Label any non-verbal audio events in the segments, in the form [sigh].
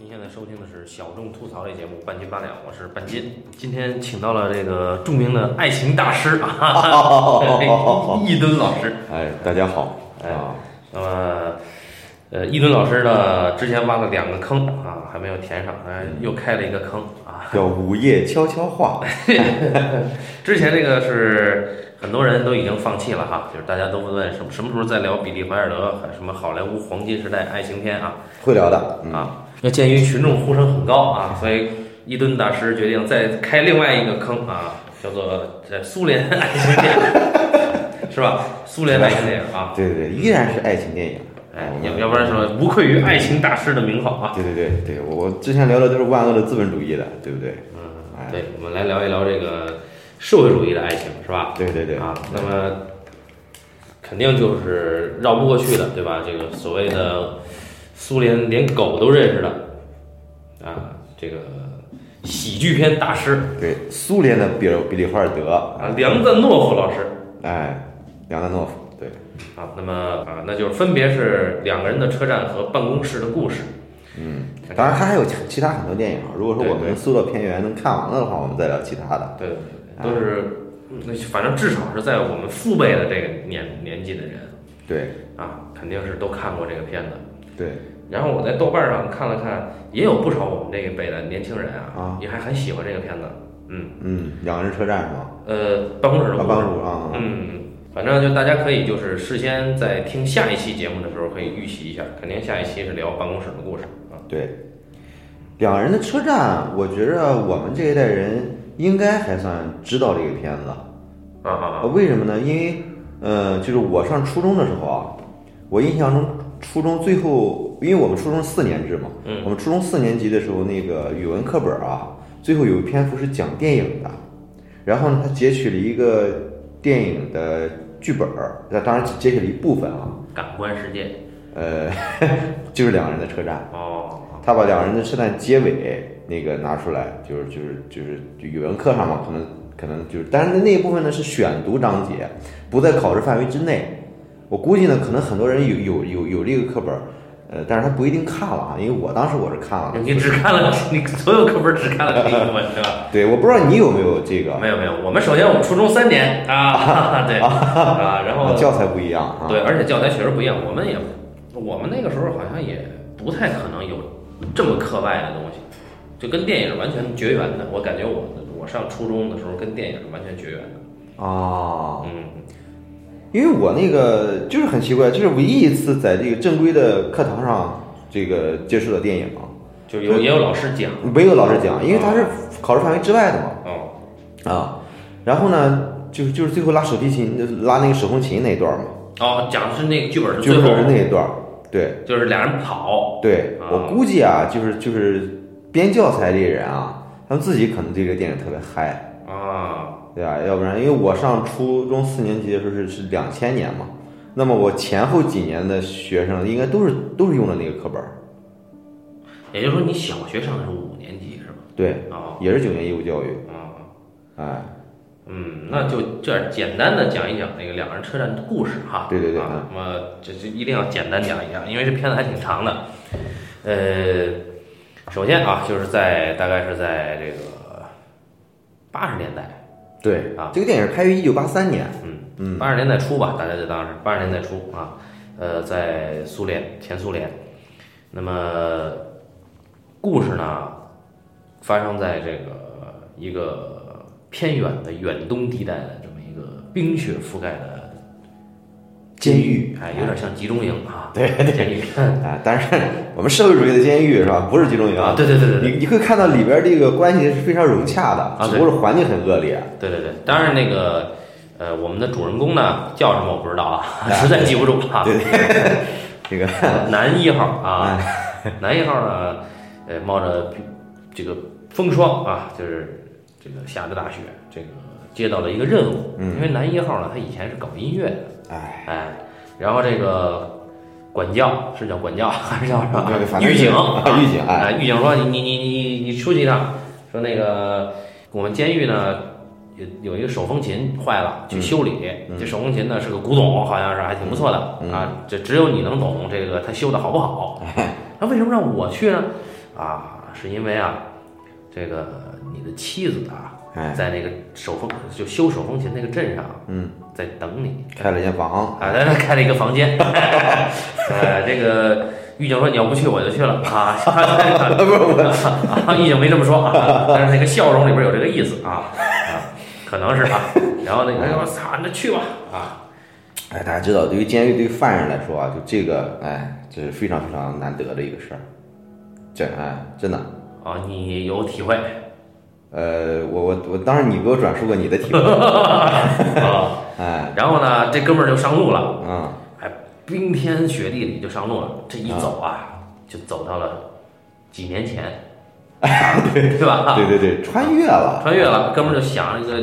您现在收听的是小众吐槽类节目《半斤八两》，我是半斤。今天请到了这个著名的爱情大师啊，一吨老师。哎，大家好。哎啊，那么，呃，一吨老师呢，之前挖了两个坑啊，还没有填上，哎，又开了一个坑啊。叫 [laughs] 午夜悄悄话。[laughs] 之前这个是很多人都已经放弃了哈，就是大家都问什么什么时候再聊比利怀尔德，还什么好莱坞黄金时代爱情片啊会聊的。嗯，啊。那鉴于群众呼声很高啊，所以伊顿大师决定再开另外一个坑啊，叫做在苏联爱情电影，是吧？苏联爱情电影啊，对对对，依然是爱情电影。哎，要要不然说无愧于爱情大师的名号啊。对对对对，我我之前聊的都是万恶的资本主义的，对不对？嗯，哎，对，我们来聊一聊这个社会主义的爱情，是吧？对对对啊，那么肯定就是绕不过去的，对吧？这个所谓的苏联连狗都认识的啊，这个喜剧片大师。对，苏联的比尔比利华尔德，啊，梁赞诺夫老师。哎，梁赞诺夫，对，啊，那么啊，那就是分别是两个人的车站和办公室的故事。嗯，当然他还有其其他很多电影，如果说我们搜到片源能看完了的话，我们再聊其他的。对对对，都是，那反正至少是在我们父辈的这个年年纪的人。对。啊，肯定是都看过这个片子。对，然后我在豆瓣上看了看，也有不少我们这一辈的年轻人啊，啊也还很喜欢这个片子。嗯，嗯，两个人车站是吗？呃，办公室的啊，故事帮助啊，嗯，反正就大家可以就是事先在听下一期节目的时候可以预习一下，肯定下一期是聊办公室的故事啊。对，两人的车站，我觉着我们这一代人应该还算知道这个片子。啊啊啊为什么呢？因为呃，就是我上初中的时候啊，我印象中初中最后，因为我们初中四年制嘛，嗯。我们初中四年级的时候，那个语文课本啊，最后有一篇幅是讲电影的，然后呢，他截取了一个电影的剧本儿，那当然只截取了一部分啊，感官世界。呃，[laughs] 就是两个人的车站。哦，他把两个人的车站结尾那个拿出来，就是就是就是就语文课上嘛，可能可能就是，但是那一部分呢是选读章节，不在考试范围之内。我估计呢，可能很多人有有有有这个课本，呃，但是他不一定看了啊，因为我当时我是看了。你只看了 [laughs] 你所有课本只看了这一部分是吧？[laughs] 对，我不知道你有没有这个没有没有，我们首先我们初中三年啊，[laughs] 对啊，然后教材不一样啊。对，而且教材确实不一样，我们也我们那个时候好像也不太可能有这么课外的东西，就跟电影完全绝缘的。我感觉我我上初中的时候跟电影完全绝缘的。啊，嗯，因为我那个就是很奇怪，就是唯一一次在这个正规的课堂上这个接触的电影，就有也有老师讲。没有老师讲，因为它是考试范围之外的嘛。哦。啊，然后呢，就是就是最后拉手提琴，拉那个手风琴那一段嘛，哦，讲的是那个剧本最后。那一段，对。就是俩人跑，对，啊。我估计啊，就是就是编教材这些人啊，他们自己可能对这个电影特别嗨，啊，对吧？要不然，因为我上初中四年级的时候是是两千年嘛，那么我前后几年的学生应该都是都是用的那个课本儿，也就是说你小学上的是五年级是吧？对，哦，也是九年义务教育，啊，哎，嗯，那就这样简单的讲一讲那个两人车站的故事哈。对对对啊，那么这这一定要简单讲一讲，因为这片子还挺长的。呃，首先啊，就是在大概是在这个八十年代，对啊。这个电影拍于一九八三年，嗯嗯。八十年代初吧，大家就当是八十年代初啊，呃，在苏联前苏联，那么故事呢发生在这个一个偏远的远东地带的这么一个冰雪覆盖的监狱，哎，有点像集中营啊，[laughs] 对监狱。哎，[laughs] 但是我们社会主义的监狱是吧？不是集中营啊，对对对对对。你你会看到里边这个关系是非常融洽的，对。只不过是环境很恶劣。对对对，当然那个呃，我们的主人公呢叫什么我不知道啊，实在记不住啊，对对，[laughs] 这个男一号啊，男一号呢，呃，冒着这个风霜啊，就是这个下着大雪，这个接到了一个任务，嗯因为男一号呢，他以前是搞音乐的，哎，哎，然后这个管教是叫管教 [laughs] 还是叫什么狱警啊，狱警，哎，哎，狱警说你你你你你出去一趟，说那个我们监狱呢有有一个手风琴坏了，去修理。嗯这手风琴呢是个古董，好像是还挺不错的、嗯啊。这只有你能懂这个它修的好不好。那为什么让我去呢？啊，是因为啊，这个你的妻子啊，哎，在那个手风就修手风琴那个镇上，嗯，在等你。开了间房，啊，在那开了一个房间，呃，[laughs] 这个狱警说你要不去我就去了。啊，[laughs] 不是我啊，狱警没这么说啊，但是那个笑容里边有这个意思啊啊，可能是啊，[laughs] 然后那个我操，那去吧。啊，哎，大家知道，对于监狱对于犯人来说啊，就这个，哎，这是非常非常难得的一个事儿，这哎，真的。啊，你有体会呃，我我我，当然你给我转述过你的体会，[laughs] 啊？[laughs] 哎，然后呢，这哥们儿就上路了，嗯，哎，冰天雪地里就上路了。这一走啊，就走到了几年前，[laughs] 对对吧？对对对，穿越了，穿越了，哥们儿就想一个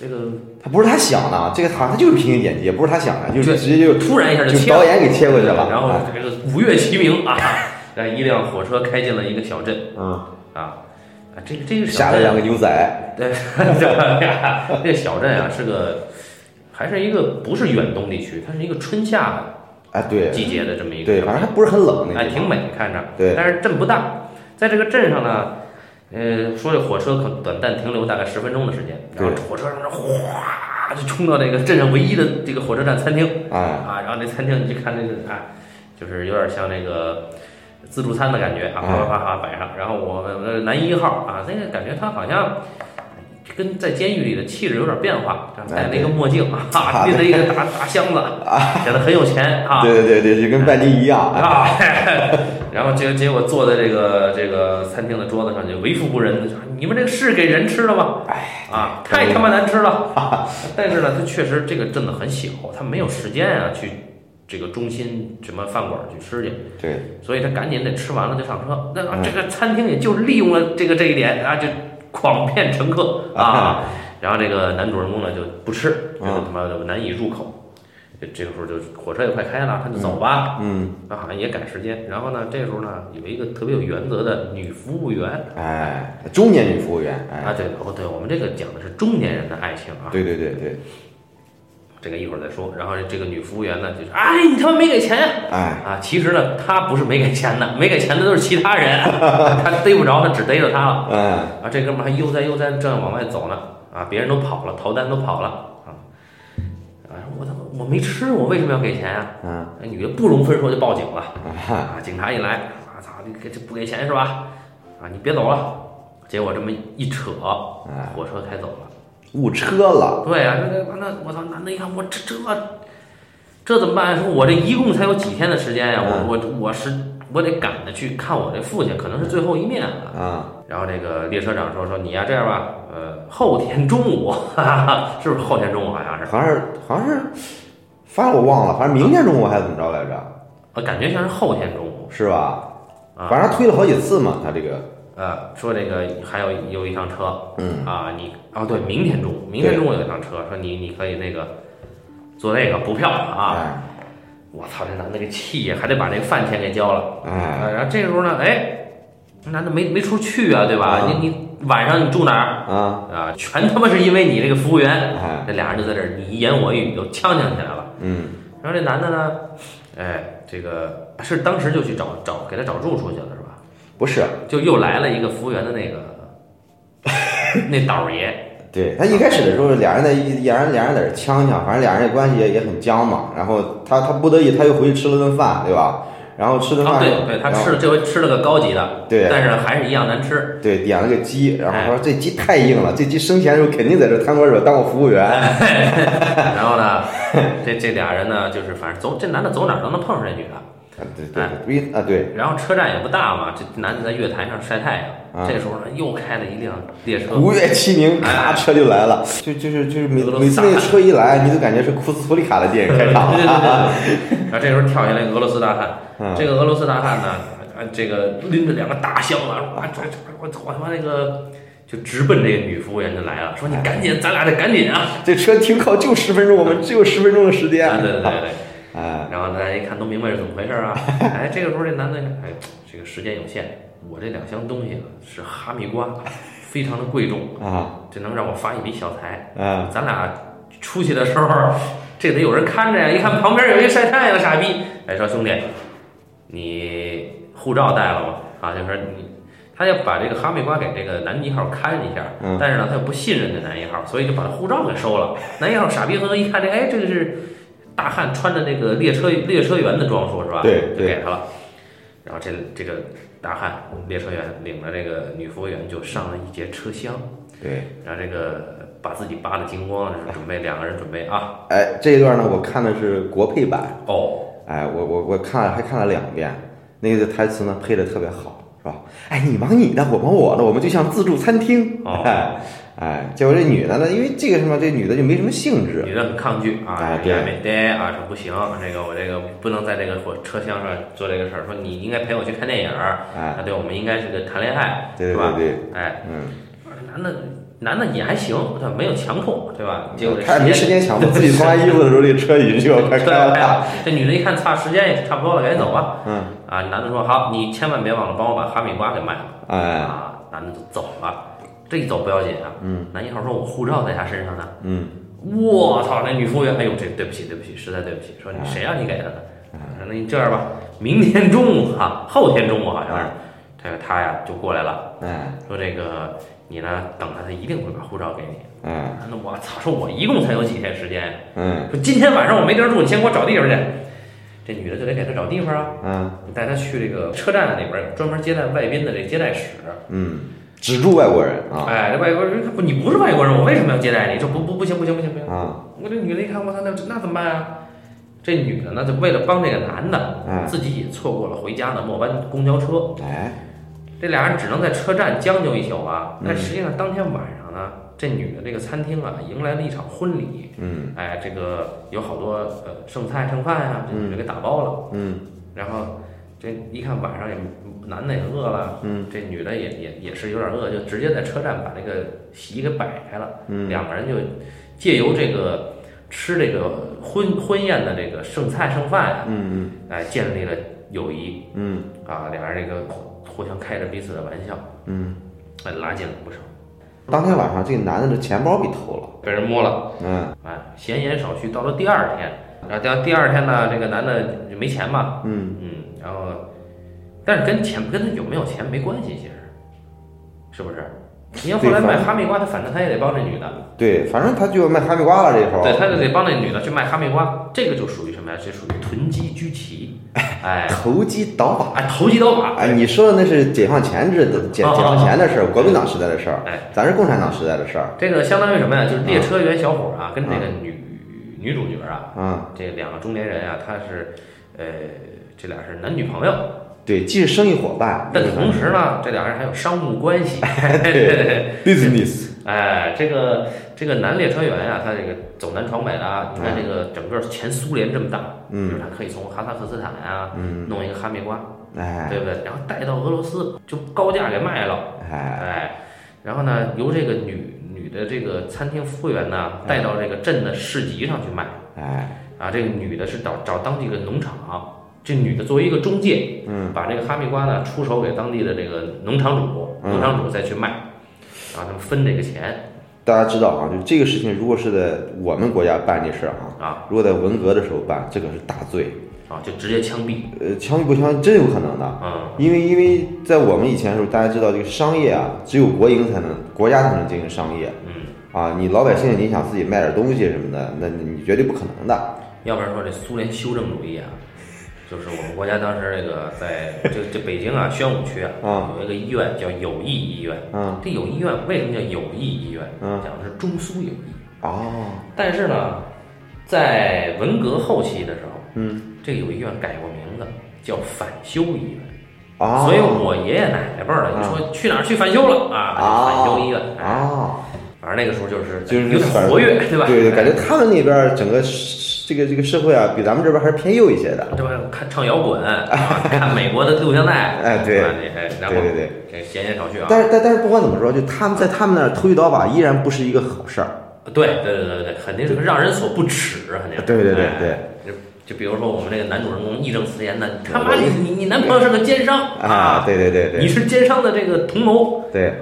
这个，他不是他想的，这个他他就是平行剪辑，也不是他想的，就是直接就突然一下就导演给切过去了，然后哎。这个五岳齐鸣啊，让一辆火车开进了一个小镇嗯，啊啊，这个这个小下了两，个牛仔，对，[laughs] 这小镇啊是个还是一个不是远东地区，它是一个春夏哎，对季节的这么一个对，反正还不是很冷那哎，挺美，看着。对但是镇不大，在这个镇上呢，呃，说这火车可短暂停留大概十分钟的时间，然后火车上这哗就冲到这个镇上唯一的这个火车站餐厅哎，啊，然后那餐厅你去看那个啊，就是有点像那个自助餐的感觉啊，哎哗哗哗哗摆上，然后我们呃男一号啊，那个感觉他好像。跟在监狱里的气质有点变化，戴了一个墨镜 [laughs] 啊，拎着一个大大箱子，显得很有钱啊。对对对对，就跟半斤一样，哎啊，[laughs] 然后结结果坐在这个这个餐厅的桌子上就为富不仁的说：“你们这个是给人吃的吗？哎，啊，太他妈难吃了！” [laughs] 但是呢，他确实这个镇子很小，他没有时间啊去这个中心什么饭馆去吃去，对，所以他赶紧得吃完了就上车。那这个餐厅也就利用了这个这一点啊，就诓骗乘客啊。然后这个男主人公呢就不吃，这个他妈的难以入口。这这个时候就火车也快开了，他就走吧。嗯，那，好像也赶时间。然后呢，这时候呢，有一个特别有原则的女服务员。哎，中年女服务员，啊，哎，对，哦对，我们这个讲的是中年人的爱情啊，对对对对，这个一会儿再说。然后这个女服务员呢，就是哎，你他妈没给钱呀、哎，啊！其实呢，他不是没给钱的，没给钱的都是其他人，[laughs] 他逮不着，他只逮着他了。哎，啊，这哥们儿还悠哉悠哉地正要往外走呢，啊，别人都跑了，逃单都跑了啊，啊，我他妈我没吃，我为什么要给钱呀、嗯，那女的不容分说就报警了。啊，啊，警察一来，我操，你给这不给钱是吧？啊，你别走了。结果这么一扯，哎，火车开走了。误车了，对呀、那那那我操，男的一看我这这这怎么办？说我这一共才有几天的时间呀、嗯我我我是我得赶着去看我这父亲，可能是最后一面了。啊，然后这个列车长说说你呀、这样吧，呃，后天中午，哈哈，是不是后天中午好像是？好像是好像是，反正我忘了，反正明天中午还是怎么着来着，我感觉像是后天中午是吧？啊。反正推了好几次嘛，他这个，呃，说这个还有有一趟车，嗯，啊，你啊对，明天中午，明天中午有一趟车，说你你可以那个坐那个补票啊。哎，我操，这男的这气呀，还得把这个饭钱给交了。哎，啊，然后这时候呢，哎，这男的没没处去啊，对吧？啊你你晚上你住哪儿啊，啊？全他妈是因为你这个服务员。哎，这俩人就在这儿你一言我一语就呛呛起来了。嗯，然后这男的呢，哎，这个是当时就去找找给他找住处去了？不是，就又来了一个服务员的那个 [laughs] 那倒爷。对他一开始的时候，俩人在一俩人俩人在这呛呛，反正俩人的关系也也很僵嘛。然后他他不得已他又回去吃了顿饭，对吧？然后吃顿啊，饭，对对，他吃了这回吃了个高级的，对但是还是一样难吃。对点了个鸡，然后说这鸡太硬了，这鸡生前的时候肯定在这摊桌上当过服务员。[laughs] 然后呢，这这俩人呢，就是反正走这男的走哪儿都能碰上这女的。啊，对对对，啊对，然后车站也不大嘛，这男的在月台上晒太阳。啊这时候呢，又开了一辆列车，五月齐鸣，咔哎车就来了，就就是就是每每次那个车一来，你都感觉是库斯图里卡的电影开场对对对了。对。然后这时候跳下来俄罗斯大汉，嗯这个俄罗斯大汉呢，啊，这个拎着两个大箱子，啊，这这我我他妈那个就直奔这个女服务员就来了，说你赶紧，咱俩得赶紧啊！这车停靠就十分钟，我们只有十分钟的时间。啊，对对对对。哎，然后大家一看都明白是怎么回事啊！哎，这个时候这男的，哎，这个时间有限，我这两箱东西呢是哈密瓜，非常的贵重，啊这能让我发一笔小财。啊咱俩出去的时候，这得有人看着呀。一看旁边有一晒太阳的傻逼，哎，说兄弟，你护照带了吗？啊，就说你他要把这个哈密瓜给这个男一号看一下，嗯但是呢，他又不信任这男一号，所以就把他护照给收了。男一号傻逼呵呵一看这，哎，这个是大汉穿着那个列车列车员的装束是吧？对对。就给他了。然后这这个大汉列车员领着这个女服务员就上了一节车厢，对，然后这个把自己扒的精光，就是准备两个人准备啊，哎，这一段呢，我看的是国配版，哦，哎，我我我看了还看了两遍，那个台词呢配的特别好，是吧？哎，你忙你的，我忙我的，我们就像自助餐厅，哦。哎哎，结果这女的呢，因为这个什么，这女的就没什么兴致，女的很抗拒啊，哎对也没得啊，说不行，这个我这个不能在这个火车厢上做这个事儿，说你应该陪我去看电影儿，哎，啊，对，我们应该是个谈恋爱，对是吧？对对，哎，嗯，男的男的也还行，他，没有强迫，对吧？结果这他没时间抢，[laughs] 自己脱完衣服的时候，这车已经就要开开了，这女的一看，差时间也差不多了，赶紧走吧。嗯，啊，男的说好，你千万别忘了帮我把哈密瓜给卖了。哎，啊，男的就走了。这一走不要紧啊，嗯，男一号说我护照在他身上呢。嗯，我操，那女服务员，哎呦，这对不起，对不起，实在对不起，说你谁让你给他的？嗯说那你这样吧，明天中午哈、后天中午好像是，这个他呀就过来了，哎，说这个你呢等他，他一定会把护照给你。嗯，那我操，说我一共才有几天时间，嗯，说今天晚上我没地儿住，你先给我找地方去。这女的就得给他找地方啊，嗯，带他去这个车站里边专门接待外宾的这接待室。嗯，只住外国人啊，哎，这外国人不，你不是外国人，我为什么要接待你？这不不不行不行不行不行！啊，我这女的一看，我操，那那怎么办啊？这女的呢，就为了帮这个男的，嗯自己也错过了回家的末班公交车。哎，这俩人只能在车站将就一宿啊。嗯但实际上当天晚上呢，这女的这个餐厅啊，迎来了一场婚礼。嗯，哎，这个有好多呃剩菜剩饭呀、这女的给打包了。嗯，然后这一看晚上也男的也饿了，嗯，这女的也也也是有点饿，就直接在车站把那个席给摆开了，嗯，两个人就借由这个吃这个婚婚宴的这个剩菜剩饭呀、嗯嗯。哎，建立了友谊嗯。啊，俩人这个互相开着彼此的玩笑，嗯，哎，拉近了不少，当天晚上这个男的的钱包被偷了，被人摸了，嗯。哎，闲言少叙，到了第二天，然后第第二天呢，这个男的没钱嘛，嗯，嗯，然后，但是跟钱跟他有没有钱没关系，其实，是不是？你要后来卖哈密瓜，他反正他也得帮这女的，对，反正他就卖哈密瓜了这时候，对，他就得帮那女的去卖哈密瓜，这个就属于什么呀？这属于囤积居奇，[laughs] 哎，投机倒把。哎，投机倒把，哎，你说的那是解放前制的解解放前的事儿，国民党时代的事儿，哎，咱是共产党时代的事儿。这个相当于什么呀？就是列车员小伙啊，跟这个女女主角啊，嗯，这两个中年人啊，他是，呃，这俩是男女朋友，对，既是生意伙伴，但同时呢，这俩人还有商务关系。[laughs] 对 business，哎，这个这个男列车员呀、他这个走南闯北的啊，你看这个整个前苏联这么大，嗯就是他可以从哈萨克斯坦啊，嗯，弄一个哈密瓜，哎对不对？然后带到俄罗斯就高价给卖了，哎，哎，然后呢，由这个女女的这个餐厅服务员呢带到这个镇的市集上去卖，哎，啊，这个女的是找找当地的农场，这女的作为一个中介，嗯，把这个哈密瓜呢出手给当地的这个农场主，嗯农场主再去卖，然后他们分这个钱大家知道啊，就这个事情，如果是在我们国家办这事儿啊，啊如果在文革的时候办，这可是大罪，啊，就直接枪毙，呃，枪毙不枪毙真有可能的。嗯因为因为在我们以前的时候，大家知道这个商业啊，只有国营才能，国家才能进行商业嗯，啊。你老百姓你想自己卖点东西什么的，那你绝对不可能的。要不然说这苏联修正主义啊，就是我们国家当时这个在这这北京啊宣武区啊啊有一个医院叫友谊医院，嗯这友谊医院为什么叫友谊医院？嗯讲的是中苏友谊。哦，但是呢，在文革后期的时候，嗯这个友谊医院改过名字，叫返修医院。哦，所以我爷爷奶奶辈儿的，你说去哪儿去返修了啊？返修医院，哎，啊，反正那个时候就是就是有点活跃，对吧？对对，感觉他们那边儿整个这个这个社会啊，比咱们这边还是偏右一些的。对吧？看唱摇滚，啊看美国的录像带，[laughs] 哎对对对对，这闲言少叙啊。但是但但是不管怎么说，就他们在他们那儿投机倒把依然不是一个好事儿。对对对对对，肯定是让人所不齿，肯定。对对对哎对。就就比如说我们这个男主人公义正辞严的，他妈你你你男朋友是个奸商啊，对对对对你是奸商的这个同谋。对，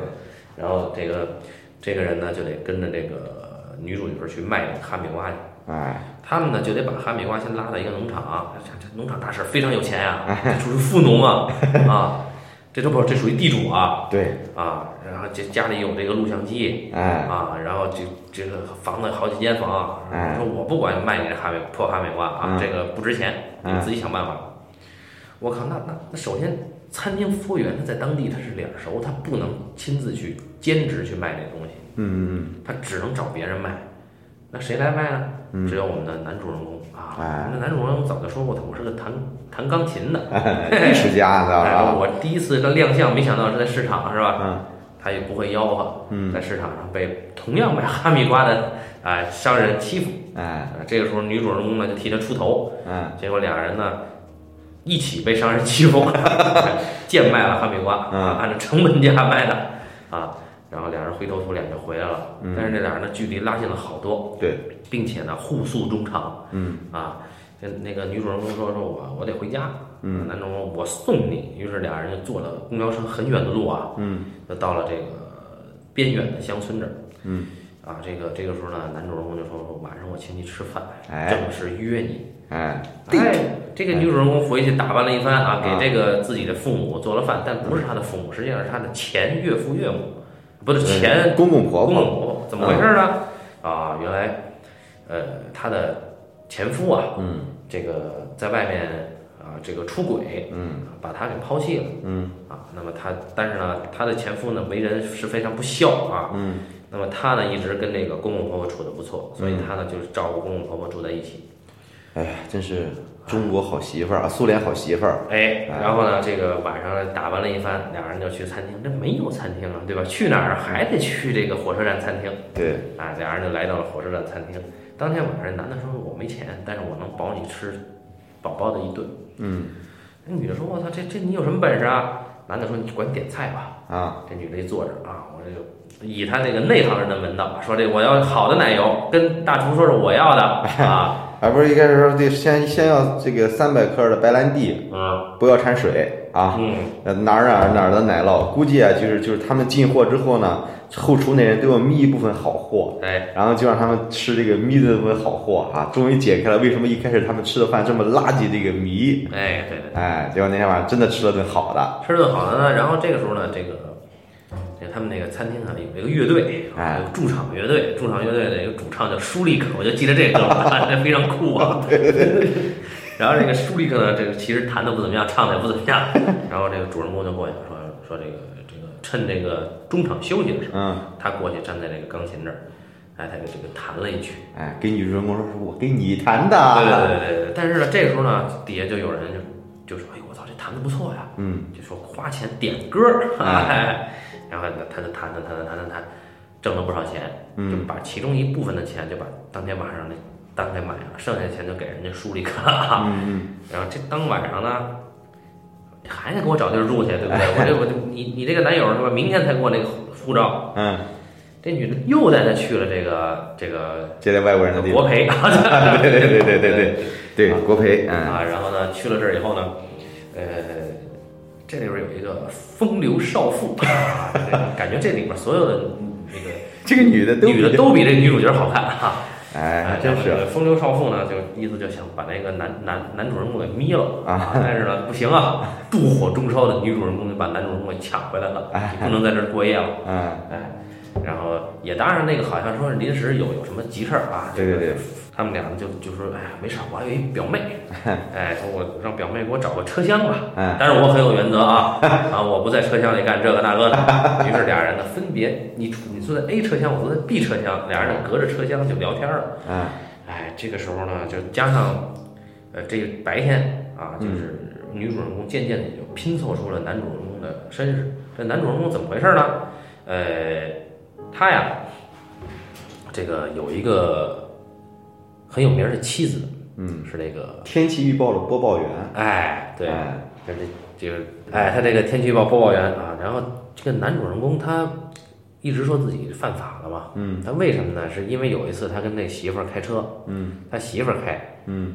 然后这个这个人呢就得跟着这个女主角去卖这个哈密瓜去。哎，他们呢就得把哈密瓜先拉到一个农场，这这农场大婶非常有钱呀、这属于富农啊 [laughs] 啊，这都不这属于地主啊对，啊，然后这家里有这个录像机哎，啊，然后这这个房子好几间房，哎。说我不管卖你这哈密破哈密瓜啊，嗯。这个不值钱，你嗯自己想办法。我靠，那那那首先，餐厅服务员他在当地他是脸熟，他不能亲自去兼职去卖这东西，嗯。他只能找别人卖。那谁来卖呢？嗯只有我们的男主人公啊。我们的男主人公早就说过，他我是个弹弹钢琴的。嗯，艺术家，知道哎，吧？我第一次的亮相，没想到是在市场，是吧？嗯他也不会吆喝，嗯在市场上被同样卖哈密瓜的啊、商人欺负。哎，啊，这个时候女主人公呢就替他出头，嗯结果俩人呢一起被商人欺负，[laughs] 贱卖了哈密瓜，嗯按照成本价卖的啊。然后俩人灰头土脸就回来了，嗯但是这俩人的距离拉近了好多，对，并且呢互诉衷肠嗯啊。跟那个女主人公说说我我得回家，嗯男主人公我送你。于是俩人就坐了公交车很远的路啊，嗯就到了这个边远的乡村这儿。嗯，啊，这个这个时候呢，男主人公就说说晚上我请你吃饭，哎正式约你。哎，哎，这个女主人公回去打扮了一番啊，啊给这个自己的父母做了饭，但不是她的父母，实际上是她的前岳父岳母，不是前公公婆婆，公公婆婆，怎么回事呢？啊，原来，呃，她的前夫啊，嗯。这个在外面啊，这个出轨，嗯。把她给抛弃了。嗯。啊。那么她，但是呢，她的前夫呢为人是非常不孝啊，嗯。那么她呢一直跟这个公公婆婆处的不错，所以她呢就是照顾公公婆婆住在一起。哎呀，真是中国好媳妇儿啊，苏联好媳妇儿，哎，然后呢，这个晚上打扮了一番，俩人就去餐厅。这没有餐厅啊，对吧？去哪儿还得去这个火车站餐厅对，啊。俩人就来到了火车站餐厅。当天晚上，男的说：“我没钱，但是我能保你吃饱饱的一顿。嗯”那女的说：“我操，这这你有什么本事啊？”男的说：“你管点菜吧。啊，”这女的一坐着啊，我这就以他那个内行人的门道，说这我要好的奶油，跟大厨说是我要的啊，[laughs] 而不是一开始说得先先要这个三百克的白兰地，嗯不要掺水啊，嗯，呃哪儿哪儿哪儿的奶酪，估计啊就是就是他们进货之后呢，后厨那人都要眯一部分好货。哎，然后就让他们吃这个糜的部分好货啊，终于解开了为什么一开始他们吃的饭这么垃圾这个谜。哎，对对。哎，结果那天晚上真的吃了顿好的。吃顿好的呢，然后这个时候呢，这个他们那个餐厅啊有一个乐队，哎有驻场乐队，驻场乐队的一个主唱叫舒利克，我就记得这个哥们儿，[laughs] 这非常酷啊。[laughs] 然后这个舒利克呢，这个其实弹的不怎么样，唱的也不怎么样。然后这个主人公就过去说说这个这个趁这个中场休息的时候，嗯，他过去站在这个钢琴这儿，哎，他就这个弹了一曲。哎，给女主人公说是我给你弹的。对对对对对。但是呢，这个时候呢，底下就有人就就说：“哎呦，我操，这弹的不错呀。”嗯就说花钱点歌 [laughs] 哎，然后呢，他就弹弹弹弹弹弹弹，挣了不少钱，就嗯把其中一部分的钱就把当天晚上的单给买了，剩下的钱就给人家舒利克了。[laughs] 嗯然后这当晚上呢，还得给我找地儿住去，对不对？我这我这你你这个男友是吧？明天才给我那个护照。嗯，这女的又带他去了这个这个接待外国人的地方。国培，对对对对对对对，[laughs] 国培，嗯。啊，然后呢，去了这儿以后呢，呃，这里边有一个风流少妇，啊，这个 [laughs] 感觉这里边所有的那个 [laughs] 这个女的都女的都比这个女主角好看哈。[laughs] 哎，真是。风流少妇呢，就意思就想把那个男男男主人公给眯了啊，但是呢不行啊，妒火中烧的女主人公就把男主人公给抢回来了，哎你不能在这儿过夜了，嗯，哎，然后也当然那个好像说是临时有有什么急事儿啊，对对对，他们俩就就说，哎呀，没事儿，我还有一表妹，[laughs] 哎，说我让表妹给我找个车厢吧。嗯但是我很有原则啊，啊，我不在车厢里干这个那个的。[laughs] 于是俩人呢分别，你你坐在 A 车厢，我坐在 B 车厢，俩人隔着车厢就聊天了。嗯哎，这个时候呢，就加上，呃，这个白天啊，嗯就是女主人公渐渐的就拼凑出了男主人公的身世。这男主人公怎么回事呢？呃，他呀，这个有一个很有名的妻子，嗯，是那个，天气预报的播报员，哎，对，哎。这这就是，哎，他这个天气预报播报员啊，然后这个男主人公他一直说自己犯法了嘛，嗯。他为什么呢？是因为有一次他跟那媳妇儿开车，嗯。他媳妇儿开。嗯。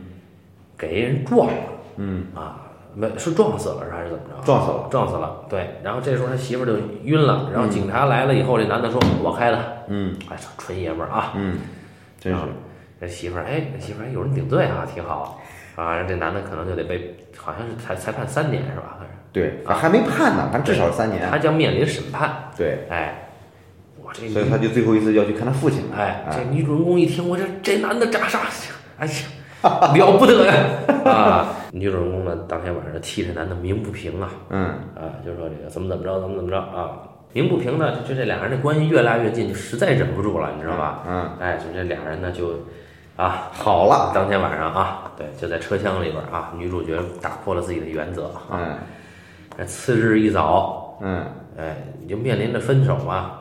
给人撞了嗯。啊，没是撞死了是还是怎么着？撞死了，撞死了。对，然后这时候他媳妇儿就晕了，然后警察来了以后，这男的说：“我开的。嗯”哎，操，纯爷们儿啊！嗯，真是，这媳妇儿，哎，这媳妇儿哎有人顶罪啊，挺好啊。然后这男的可能就得被，好像是才才判三年是吧？对，还没判呢，反正至少三年。他将面临审判。对，哎，我这所以他就最后一次要去看他父亲。哎，这女主人公一听，我这这男的咋啥？哎呀，[laughs] 了不得呀！啊，女主人公呢，当天晚上替这男的鸣不平啊。嗯啊，就说这个怎么怎么着，怎么怎么着啊。鸣不平呢，就这俩人的关系越拉越近，就实在忍不住了，你知道吧？嗯，哎，就这俩人呢，就啊，好了，当天晚上啊，对，就在车厢里边啊，女主角打破了自己的原则啊。嗯哎次日一早，嗯，哎，你就面临着分手嘛。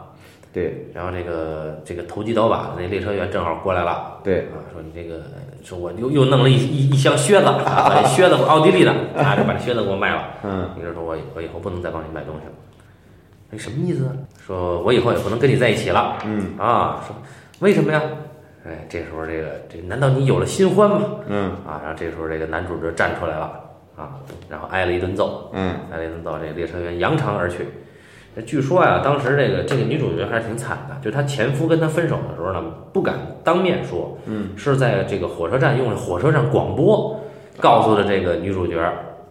对然后这个这个投机倒把的那列车员正好过来了，对，啊，说你这个，说我又又弄了一一一箱靴子，啊，把这靴子奥地利的，啊，就把这靴子给我卖了。嗯女的说我我以后不能再帮你卖东西了。你什么意思啊？说我以后也不能跟你在一起了。嗯啊，说为什么呀？哎，这时候这个这难道你有了新欢吗？嗯啊，然后这时候这个男主角站出来了啊，然后挨了一顿揍，嗯挨了一顿揍，这个列车员扬长而去。那据说呀、当时这个这个女主角还是挺惨的，就是她前夫跟她分手的时候呢，不敢当面说，嗯，是在这个火车站用火车站广播告诉的这个女主角，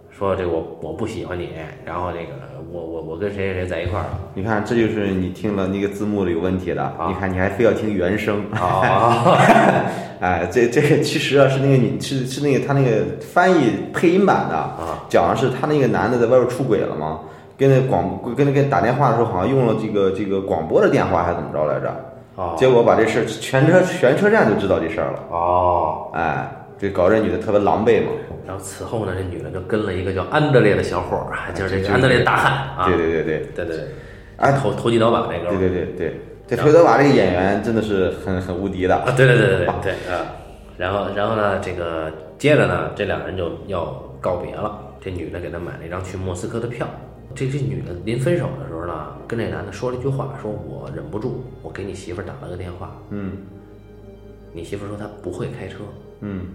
说这个我我不喜欢你，然后那个我我我跟谁谁谁在一块儿了。你看，这就是你听了那个字幕里有问题的。啊你看，你还非要听原声。啊 [laughs] [laughs] 哎，这这个其实啊是那个女是是那个他那个翻译配音版的，啊讲的是他那个男的在外边出轨了嘛，跟那广跟那个打电话的时候好像用了这个这个广播的电话还是怎么着来着？哦结果把这事儿全车全车站都知道这事儿了，哦，哎，这搞这女的特别狼狈嘛。然后此后呢，这女的就跟了一个叫安德烈的小伙儿啊，就是这个安德烈大汉啊，对对对对，对对对，哎投投机倒把那个，对对对对，这投机倒把这个演员真的是很很无敌的。啊，对对对对对对啊，然后然后呢，这个接着呢，这两人就要告别了。这女的给他买了一张去莫斯科的票。这这女的临分手的时候呢，跟这男的说了一句话，说我忍不住，我给你媳妇儿打了个电话，嗯你媳妇儿说她不会开车。嗯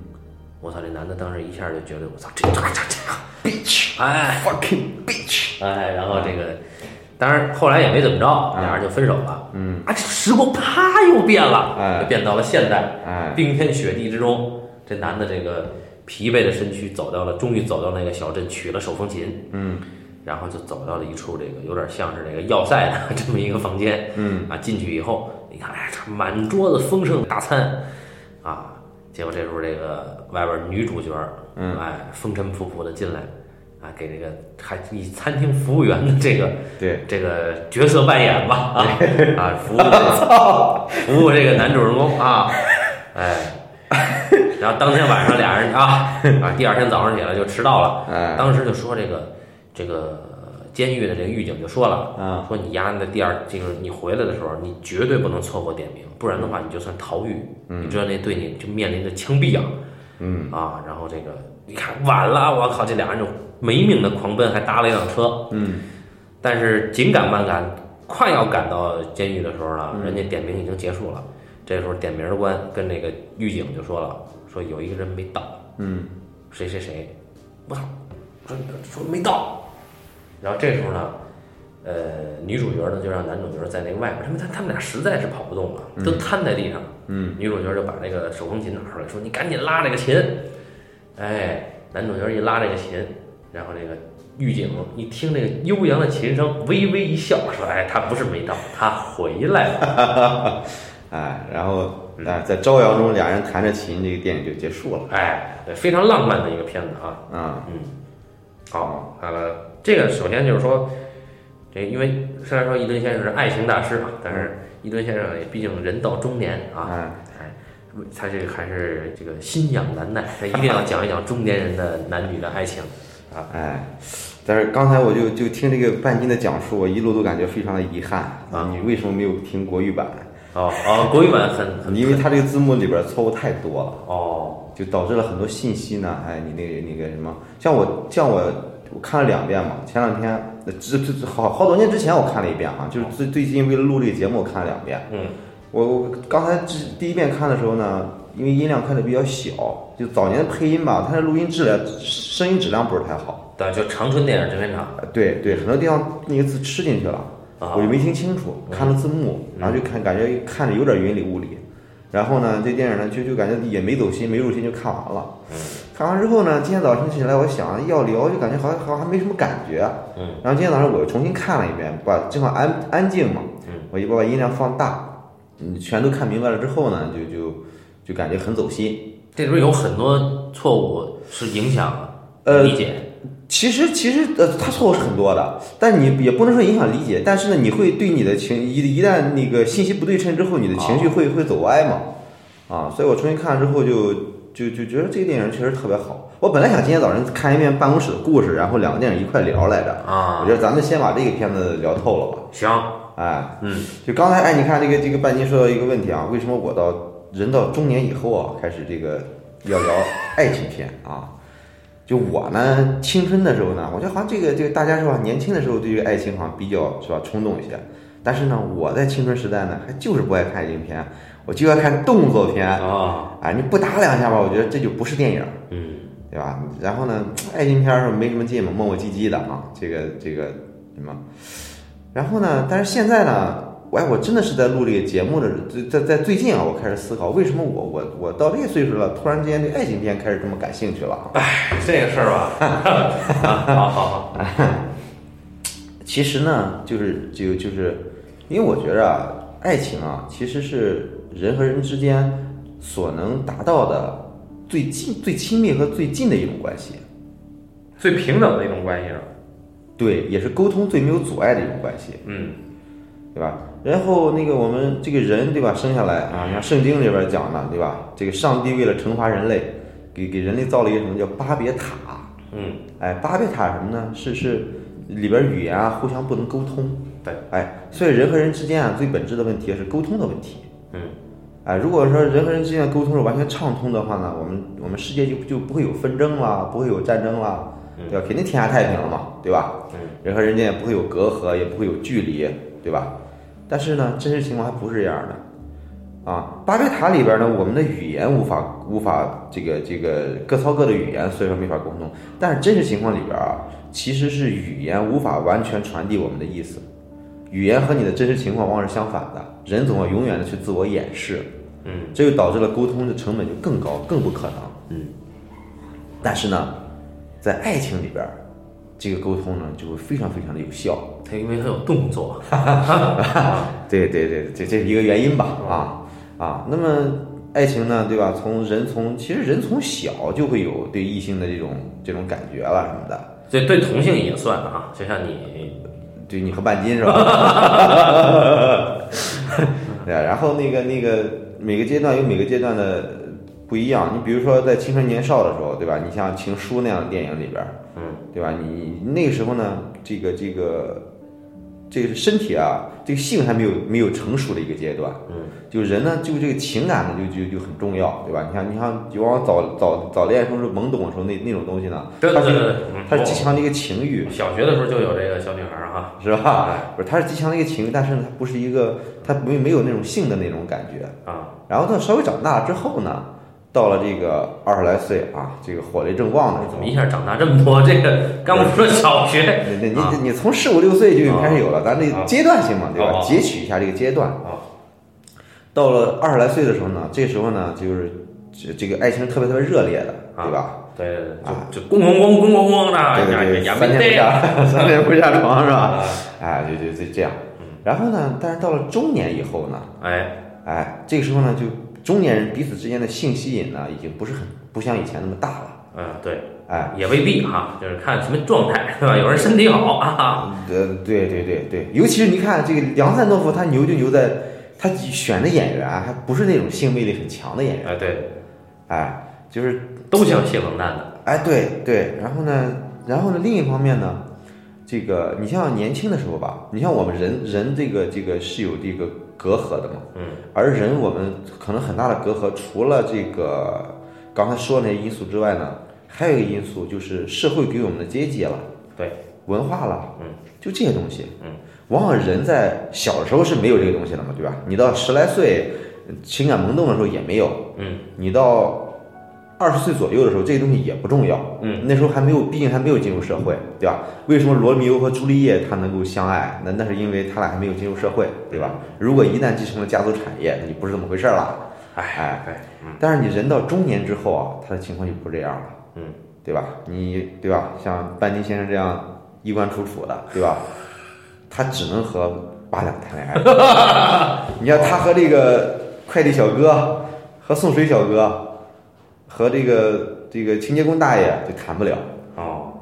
我操，这男的当时一下就觉得我操，这这这这，bitch，哎，fucking bitch。哎，然后这个，当然后来也没怎么着，俩人就分手了。嗯，啊，这时光啪又变了，哎就变到了现代。哎，冰天雪地之中，这男的这个疲惫的身躯走到了，终于走到那个小镇，取了手风琴，嗯然后就走到了一处这个有点像是这个要塞的 [laughs] 这么一个房间。嗯。啊，进去以后，你看，哎，这满桌子丰盛大餐，啊，结果这时候这个外边女主角，嗯。哎，风尘仆仆的进来，啊，给这个还以餐厅服务员的这个对，这个角色扮演吧，啊啊，服务 [laughs] 这个服务这个男主人公啊，哎，然后当天晚上俩人啊啊，第二天早上起来就迟到了，哎，当时就说这个这个监狱的这个狱警就说了，啊。说你丫的第二就是你回来的时候，你绝对不能错过点名，不然的话你就算逃狱，你知道那对你就面临着枪毙啊嗯。啊！然后这个你看晚了，我靠，这俩人就没命的狂奔，还搭了一辆车，嗯。但是紧赶慢赶，快要赶到监狱的时候呢，人家点名已经结束了。这时候点名官跟那个狱警就说了，说有一个人没到，嗯。谁谁谁，我操，说说没到。然后这时候呢，呃，女主角呢就让男主角在那个外边，他们他他们俩实在是跑不动了，都瘫在地上。嗯女主角就把那个手风琴拿出来，说：“你赶紧拉这个琴。”哎，男主角一拉这个琴，然后这个狱警一听这个悠扬的琴声，微微一笑，说：“哎，他不是没到，他回来了。哎，然后哎，在朝阳中俩人弹着琴，这个电影就结束了。”哎，对，非常浪漫的一个片子啊。啊，嗯，好，好了，这个首先就是说，这因为虽然说伊顿先生是爱情大师啊，但是伊顿先生也毕竟人到中年啊，哎，哎，他这个还是这个心痒难耐，他一定要讲一讲中年人的男女的爱情啊。哎，但是刚才我就就听这个半斤的讲述，我一路都感觉非常的遗憾啊你为什么没有听国语版？哦哦，国语版很很因为它这个字幕里边错误太多了，哦就导致了很多信息呢。哎，你那个那个什么，像我像我我看了两遍嘛，前两天呃这这这好好多年之前我看了一遍啊，就是最最近为了录这个节目我看了两遍。嗯我我刚才第第一遍看的时候呢，因为音量开的比较小，就早年的配音吧，它的录音质量声音质量不是太好。对，就长春电影制片厂呃对对，很多地方那个字吃进去了，啊我就没听清楚，看了字幕，然后就看感觉看着有点云里雾里，然后呢，这电影呢就就感觉也没走心，没入心就看完了。看完之后呢，今天早晨起来，我想要聊，就感觉好像好像还没什么感觉。嗯。然后今天早上我又重新看了一遍，把正好安安静嘛，嗯，我一把音量放大，嗯，全都看明白了之后呢，就就就感觉很走心。这里边有很多错误是影响呃理解。其实其实呃，他错误是很多的，但你也不能说影响理解，但是呢，你会对你的情一一旦那个信息不对称之后，你的情绪会会走歪嘛，啊，所以我重新看了之后就就就觉得这个电影确实特别好。我本来想今天早上看一遍《办公室的故事》，然后两个电影一块聊来着，啊我觉得咱们先把这个片子聊透了吧。行，哎，嗯，就刚才哎，你看这个这个半斤说到一个问题啊，为什么我到人到中年以后啊，开始这个要聊爱情片啊？就我呢，青春的时候呢，我觉得好像这个这个大家是吧，年轻的时候对于爱情好像比较是吧冲动一些，但是呢，我在青春时代呢，还就是不爱看爱情片，我就要看动作片。啊，啊，你不打两下吧，我觉得这就不是电影，嗯，对吧？然后呢，爱情片儿是没什么劲嘛，磨磨唧唧的啊，这个这个什么。然后呢，但是现在呢，我哎，我真的是在录这个节目的，在在在最近啊，我开始思考，为什么我我我到这个岁数了，突然之间对爱情片开始这么感兴趣了哎？这个事儿吧，[laughs] 啊好好好，[laughs] 其实呢，就是就就是，因为我觉着啊，爱情啊，其实是人和人之间所能达到的最近、最亲密和最近的一种关系。最平等的一种关系了，对，也是沟通最没有阻碍的一种关系，嗯，对吧？然后那个我们这个人，对吧？生下来啊，像圣经里边讲的，对吧？这个上帝为了惩罚人类，给给人类造了一个什么叫巴别塔？嗯，哎，巴别塔什么呢？是是里边语言啊互相不能沟通，对，哎，所以人和人之间啊最本质的问题是沟通的问题。嗯，哎，如果说人和人之间的沟通是完全畅通的话呢，我们我们世界就就不会有纷争啦，不会有战争啦，对吧？肯定天下太平了嘛，对吧？嗯，人和人间也不会有隔阂，也不会有距离，对吧？但是呢，真实情况还不是这样的，啊，巴别塔里边呢，我们的语言无法无法这个这个各操各的语言，所以说没法沟通。但是真实情况里边啊，其实是语言无法完全传递我们的意思，语言和你的真实情况往往是相反的，人总要永远的去自我掩饰，嗯，这就导致了沟通的成本就更高，更不可能。嗯，但是呢，在爱情里边儿，这个沟通呢就会非常非常的有效。他因为他有动作，[laughs] 对对对，这这是一个原因吧？啊啊，那么爱情呢，对吧？从人从其实人从小就会有对异性的这种这种感觉了什么的。对对同性也算啊，就像你，对你和半斤是吧？[laughs] 对啊，然后那个那个每个阶段有每个阶段的不一样。你比如说在青春年少的时候，对吧？你像《情书》那样的电影里边儿，嗯，对吧？你那个时候呢，这个这个这个身体啊，这个性还没有没有成熟的一个阶段，嗯，就人呢，就这个情感呢，就就就很重要，对吧？你像，你像就往往早早早恋时候是懵懂的时候，那那种东西呢，它是对对对对，嗯它是极强的一个情欲，小学的时候就有这个小女孩儿哈，是吧？不是，它是极强的一个情欲，但是呢，它不是一个，它没没有那种性的那种感觉。啊，然后他稍微长大之后呢，到了这个二十来岁啊，这个火力正旺的时候怎么，一下长大这么多？这个刚不是说小学你你啊你你从十五六岁就已经开始有了，咱这啊阶段性嘛，对吧哦？截取一下这个阶段。啊，到了二十来岁的时候呢，这时候呢，就是这这个爱情特别特别热烈的，啊对吧？对对对，啊就就咣咣咣咣咣咣的，对对对，呀三天不下三天不下床是吧？啊，哎，就就就这样。然后呢，但是到了中年以后呢，哎，哎，这个时候呢，就中年人彼此之间的性吸引呢，已经不是很不像以前那么大了。嗯，对，哎，也未必哈，就是看什么状态，对吧？有人身体好啊，呃，对对对对，尤其是你看这个梁山伯夫，他牛就牛在，他选的演员还不是那种性魅力很强的演员，哎，对，哎，就是都像性冷淡的，哎，对对，然后呢，然后呢，另一方面呢，这个你像年轻的时候吧，你像我们人人这个这个是有这个隔阂的嘛，嗯，而人我们可能很大的隔阂，除了这个刚才说的那些因素之外呢，还有一个因素就是社会给我们的阶级了，对，文化了，嗯，就这些东西，嗯，往往人在小时候是没有这个东西的嘛，对吧？你到十来岁，情感萌动的时候也没有，嗯，你到二十岁左右的时候，这些东西也不重要。嗯，那时候还没有，毕竟还没有进入社会，对吧？为什么罗密欧和朱丽叶他能够相爱？那那是因为他俩还没有进入社会，对吧？如果一旦继承了家族产业，那就不是这么回事儿了。哎哎，对，嗯但是你人到中年之后啊，他的情况就不是这样了。嗯嗯，对吧？你对吧？像班尼先生这样衣冠楚楚的，对吧？他只能和八两谈恋爱。[laughs] 你看他和这个快递小哥、和送水小哥、和这个这个清洁工大爷就谈不了，哦，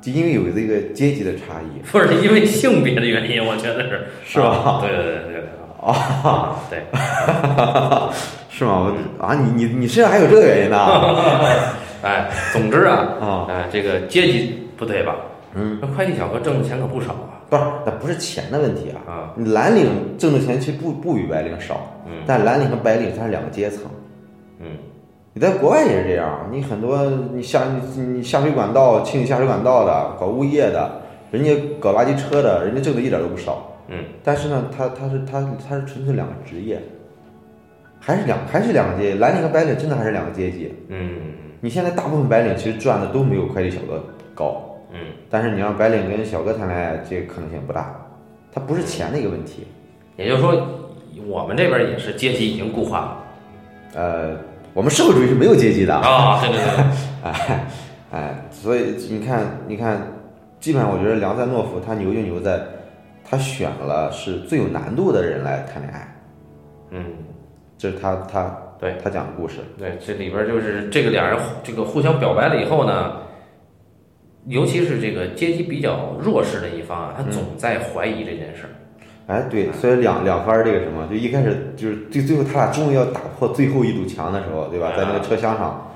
就因为有这个阶级的差异。不是因为性别的原因，我觉得是 [laughs] 是吧啊对对对对对 [laughs] 啊，对，是吗？我啊，你你你身上还有这个原因呢？[laughs] 哎，总之啊，啊，哎，这个阶级不对吧？嗯，那快递小哥挣的钱可不少啊不是，那不是钱的问题啊。啊，你蓝领挣的钱其实不不比白领少，嗯但蓝领和白领它是两个阶层。嗯你在国外也是这样，你很多你下你你下水管道清理下水管道的，搞物业的，人家搞垃圾车的，人家挣的一点都不少。嗯，但是呢，他他是他他是纯粹两个职业，还是两还是两个阶级，蓝领和白领真的还是两个阶级。嗯你现在大部分白领其实赚的都没有快递小哥高，嗯但是你让白领跟小哥谈恋爱，这个可能性不大，他不是钱的一个问题。也就是说，我们这边也是阶级已经固化了呃，我们社会主义是没有阶级的，啊，对对对，[laughs] 哎哎，所以你看，你看，基本上我觉得梁赞诺夫他牛就牛在，他选了是最有难度的人来谈恋爱，嗯，这是他他对。他讲的故事。对，这里边就是这个俩人这个互相表白了以后呢，尤其是这个阶级比较弱势的一方啊，他总在怀疑这件事儿。哎，对，所以两两番儿这个什么，就一开始就是最最后他俩终于要打破最后一堵墙的时候，对吧？在那个车厢上，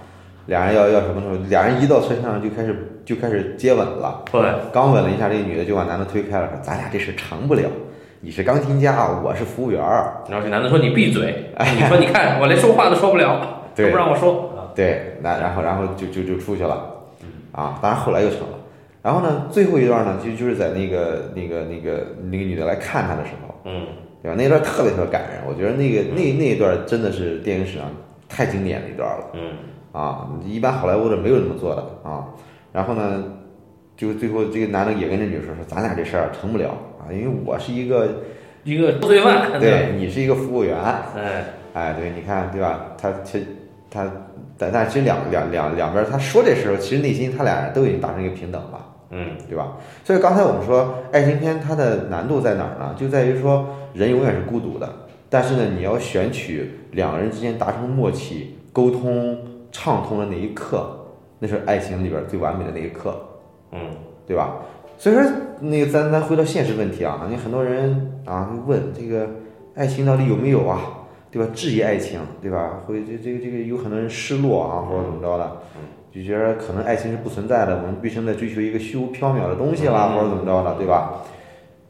俩人要要什么时候？俩人一到车厢上就开始就开始接吻了。对，刚吻了一下，这个女的就把男的推开了，说：“咱俩这事成不了，你是钢琴家，我是服务员儿。然后这男的说：“你闭嘴！[laughs] ”你说：“你看我连说话都说不了，都对不让我说。”啊，”对，那然后然后就就就出去了，啊，当然后来又成了。然后呢，最后一段呢，就就是在那个那个那个那个女的来看他的时候，嗯对吧？那一段特别特别感人，我觉得那个那那一段真的是电影史上太经典的一段了。嗯啊，一般好莱坞的没有这么做的啊。然后呢，就最后这个男的也跟这女的说说，咱俩这事儿成不了啊，因为我是一个，一个罪犯，对你是一个服务员，哎，哎，对，你看对吧？他其实他但但其实两两两两边他说这时候，其实内心他俩都已经达成一个平等了。嗯对吧？所以刚才我们说爱情片它的难度在哪儿呢？就在于说人永远是孤独的，但是呢，你要选取两个人之间达成默契、沟通畅通的那一刻，那是爱情里边最完美的那一刻，嗯对吧？所以说，那个咱咱回到现实问题啊，你很多人啊会问这个爱情到底有没有啊？对吧？质疑爱情，对吧？会这这个这个有很多人失落啊，或者怎么着的，就觉得可能爱情是不存在的，我们毕生在追求一个虚无缥缈的东西啦，或者怎么着的，对吧？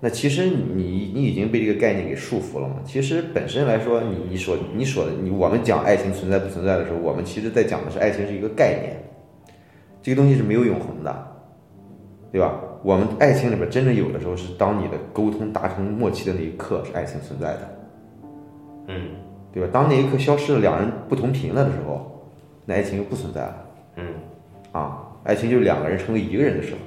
那其实你你已经被这个概念给束缚了嘛？其实本身来说，你你所你所你我们讲爱情存在不存在的时候，我们其实在讲的是爱情是一个概念，这个东西是没有永恒的，对吧？我们爱情里边真正有的时候是当你的沟通达成默契的那一刻，是爱情存在的。嗯对吧？当那一刻消失了，两人不同频了的时候，那爱情就不存在了嗯啊！爱情就是两个人成为一个人的时候。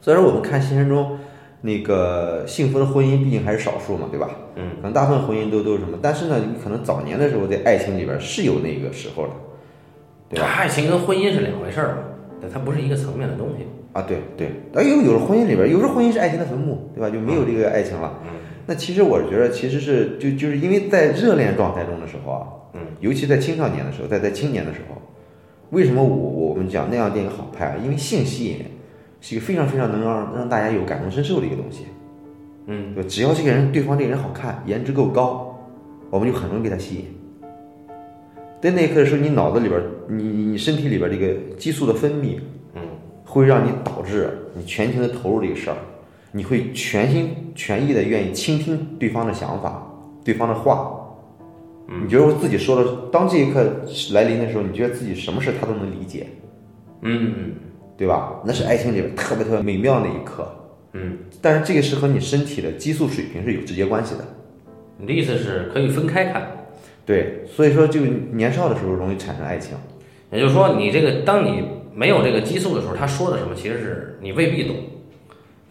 虽然说我们看现实中那个幸福的婚姻毕竟还是少数嘛，对吧？嗯，可能大部分婚姻都都是什么？但是呢，你可能早年的时候在爱情里边是有那个时候的，对吧？爱情跟婚姻是两回事儿嘛，对，它不是一个层面的东西。啊，对对，哎，有有的婚姻里边，有时候婚姻是爱情的坟墓，对吧？就没有这个爱情了。嗯那其实我觉得，其实是就就是因为在热恋状态中的时候啊，嗯，尤其在青少年的时候，在在青年的时候，为什么我我们讲那样电影好拍啊？因为性吸引是一个非常非常能让让大家有感同身受的一个东西，嗯对？只要这个人对方这个人好看，颜值够高，我们就很容易被他吸引。在那一刻的时候，你脑子里边，你你你身体里边这个激素的分泌，嗯会让你导致你全情的投入这个事儿，你会全心全意的愿意倾听对方的想法、对方的话。你觉得我自己说的，当这一刻来临的时候，你觉得自己什么事他都能理解，嗯对吧？那是爱情里边特别特别美妙的一刻。嗯，但是这个是和你身体的激素水平是有直接关系的。你的意思是可以分开看，对，所以说就年少的时候容易产生爱情。也就是说，你这个当你没有这个激素的时候，他说的什么其实是你未必懂，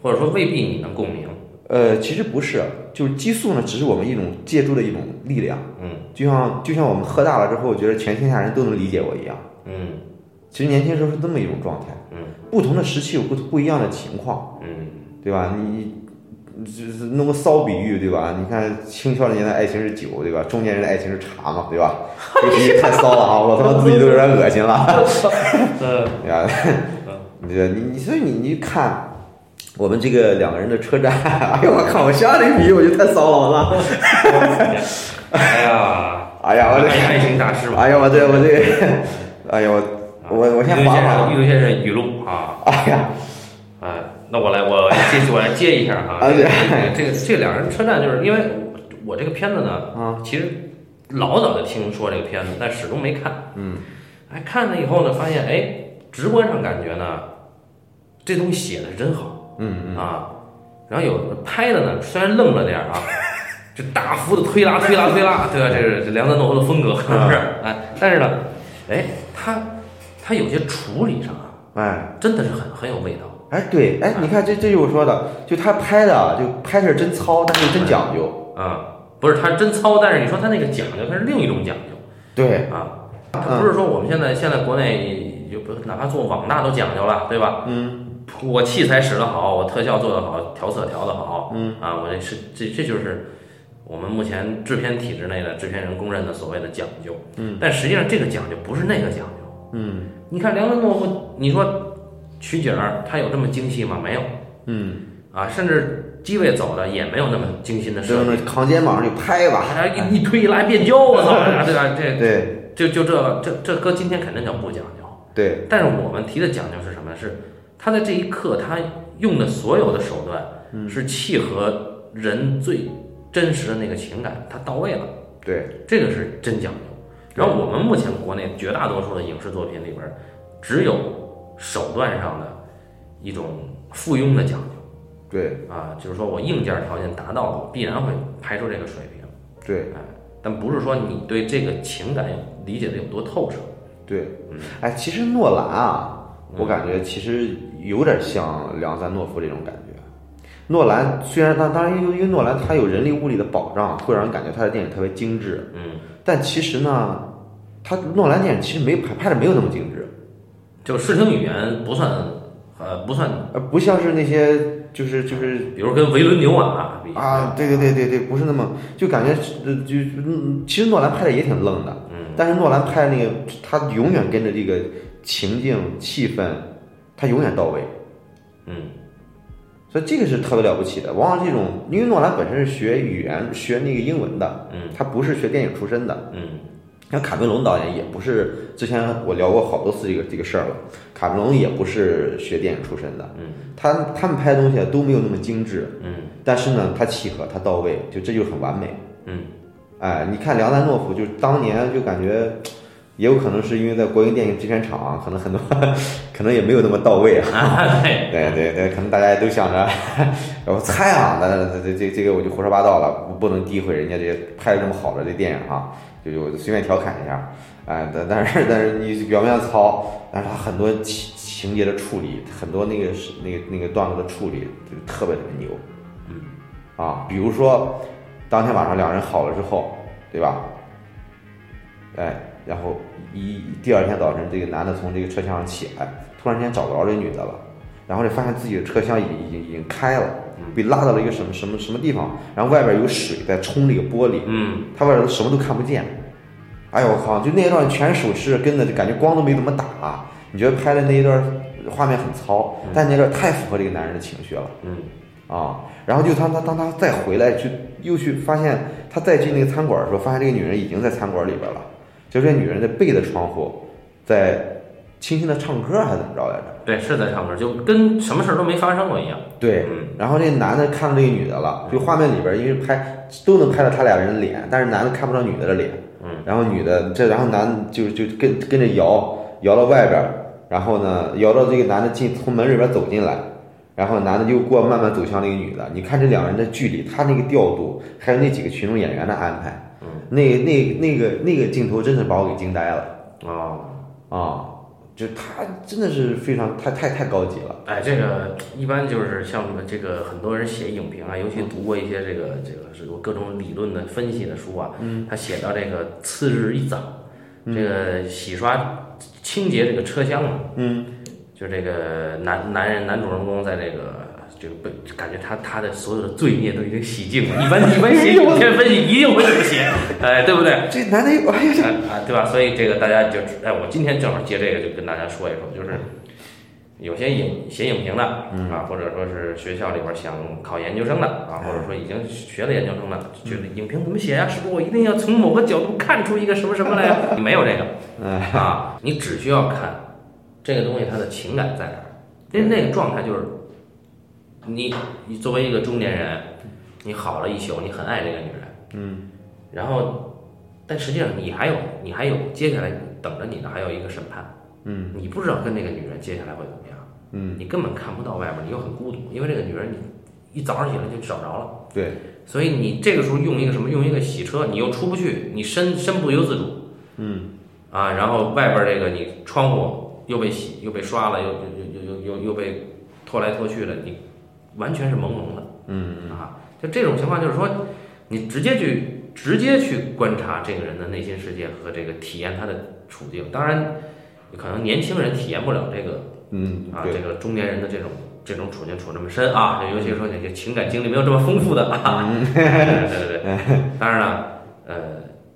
或者说未必你能共鸣。呃，其实不是，就是激素呢，只是我们一种借助的一种力量。嗯就像就像我们喝大了之后，觉得全天下人都能理解我一样。嗯其实年轻时候是这么一种状态。嗯，不同的时期有不不一样的情况，嗯，对吧？你你就是弄个骚比喻，对吧？你看青少的年的爱情是酒，对吧？中年人的爱情是茶嘛，对吧？这个比喻太骚了啊！我他妈自己都有点恶心了。嗯，对吧？你你你所以你你看我们这个两个人的车站，[laughs] 哎呦我靠！我想这个比喻我就太骚了，我操！[laughs] 哎呀，哎呀我这爱情大师嘛，哎呀我这我这个，[laughs] 哎呀我我我先玉先划划生，。玉先生语录啊，哎呀，啊，那我来，我接我来接一下啊，[laughs] 啊对这个这个这两人车站，就是因为我这个片子呢，啊。其实老早就听说这个片子，但始终没看。嗯，哎，看了以后呢，发现哎，直观上感觉呢，这东西写的真好。嗯嗯。啊。然后有拍的呢，虽然愣了点儿啊，就大幅的推拉推拉推拉，对吧？这是这梁丹诺夫的风格，[laughs] 是不是哎，但是呢，哎，他他有些处理上啊，哎真的是很很有味道。哎对哎，你看这这就是我说的，就他拍的啊就拍的是真糙，但是真讲究。啊，不是他真糙，但是你说他那个讲究，他是另一种讲究对，啊。他不是说我们现在现在国内就不哪怕做网大都讲究了，对吧？嗯我器材使得好，我特效做得好，调色调得好，嗯啊，我这是这这就是我们目前制片体制内的制片人公认的所谓的讲究。嗯，但实际上这个讲究不是那个讲究。嗯你看梁文诺夫，你说取景儿他有这么精细吗？没有嗯，啊，甚至机位走的也没有那么精心的设计。是扛肩膀上就拍吧。啊，一一推一拉变焦，我操，对吧？这对就就这这这搁今天肯定叫不讲究。对，但是我们提的讲究是什么？是他在这一刻他用的所有的手段，嗯是契合人最真实的那个情感，它到位了，对。这个是真讲究。然后我们目前国内绝大多数的影视作品里边，只有手段上的一种附庸的讲究。对。啊，就是说我硬件条件达到了，我必然会拍出这个水平。对。哎，但不是说你对这个情感理解的有多透彻。对。嗯，哎，其实诺兰啊，我感觉其实有点像梁赞诺夫这种感觉。诺兰虽然当当然因为因为诺兰他有人力物力的保障，会让人感觉他的电影特别精致，嗯，但其实呢，他诺兰电影其实没拍拍的没有那么精致，就视听语言不算，呃，不算，呃，不像是那些就是就是比如跟维伦纽瓦比。啊，对对对对对，不是那么就感觉就嗯，其实诺兰拍的也挺愣的，嗯，但是诺兰拍的那个他永远跟着这个情境气氛，他永远到位。嗯所以这个是特别了不起的。往往这种，因为诺兰本身是学语言、学那个英文的，嗯他不是学电影出身的。嗯像卡梅隆导演也不是，之前我聊过好多次这个这个事儿了。卡梅隆也不是学电影出身的，嗯他他们拍的东西都没有那么精致，嗯但是呢，他契合，他到位，就这就很完美。嗯哎，你看梁丹诺夫，就是当年就感觉，也有可能是因为在国营电影制片厂，可能很多 [laughs] 可能也没有那么到位啊。啊，对，[laughs] 对对对，可能大家也都想着，[laughs] 我猜啊，那这这这个我就胡说八道了，不不能诋毁人家这些拍的这么好的这电影啊，就就随便调侃一下，哎，但但是但是你表面上糙，但是他很多情情节的处理，很多那个是那个那个段落的处理，就特别特别牛，嗯啊，比如说当天晚上两人好了之后，对吧？哎，然后一第二天早晨，这个男的从这个车厢上起来，突然间找不着这女的了，然后就发现自己的车厢已经已经已经开了，被拉到了一个什么什么什么地方，然后外边有水在冲这个玻璃，嗯他外边什么都看不见。哎呦我靠！就那一段全手持跟的，就感觉光都没怎么打。你觉得拍的那一段画面很糙，但那段太符合这个男人的情绪了。嗯啊，然后就当他当他再回来去又去发现他再进那个餐馆的时候，发现这个女人已经在餐馆里边了，就是这女人在背着窗户，在轻轻的唱歌还是怎么着来着？对，是在唱歌，就跟什么事儿都没发生过一样。对，嗯然后这男的看到这个女的了，就画面里边因为拍都能拍到他俩人的脸，但是男的看不到女的的脸，嗯，然后女的这然后男就就跟跟着摇摇到外边，然后呢摇到这个男的进从门里边走进来。然后男的就过慢慢走向那个女的，你看这两人的距离，他那个调度，还有那几个群众演员的安排，嗯，那那那个那个镜头真是把我给惊呆了。啊，啊！就他真的是非常太太太高级了，哎，这个一般就是像这个很多人写影评啊，尤其读过一些这个这个这个各种理论的分析的书啊，嗯，他写到这个次日一早，这个洗刷清洁这个车厢嘛，嗯，就这个男男人男主人公在这个这个被感觉他他的所有的罪孽都已经洗净了，一般一般写影片分析一定会这么写，哎，对不对？这男的有，哎呀，啊啊，对吧？所以这个大家就哎，我今天正好借这个，就跟大家说一说，就是有些影写影评的啊，或者说是学校里边想考研究生的啊，或者说已经学了研究生的，觉得影评怎么写呀？是不是我一定要从某个角度看出一个什么什么来呀？没有这个啊，你只需要看这个东西它的情感在哪儿，那那个状态就是你你作为一个中年人，你好了一宿，你很爱这个女人，嗯，然后，但实际上你还有你还有接下来等着你的还有一个审判，嗯，你不知道跟那个女人接下来会怎么样，嗯，你根本看不到外边，你又很孤独，因为这个女人你一早上起来就找不着了，对，所以你这个时候用一个什么？用一个洗车，你又出不去，你身身不由自主，嗯，啊，然后外边这个你窗户又被洗又被刷了，又又又又又又被拖来拖去的，你完全是朦胧的。嗯啊，就这种情况，就是说，你直接去直接去观察这个人的内心世界和这个体验他的处境。当然，可能年轻人体验不了这个嗯，啊，这个中年人的这种这种处境处这么深啊，尤其是说那些情感经历没有这么丰富的啊，[laughs] 对对对。当然了，呃，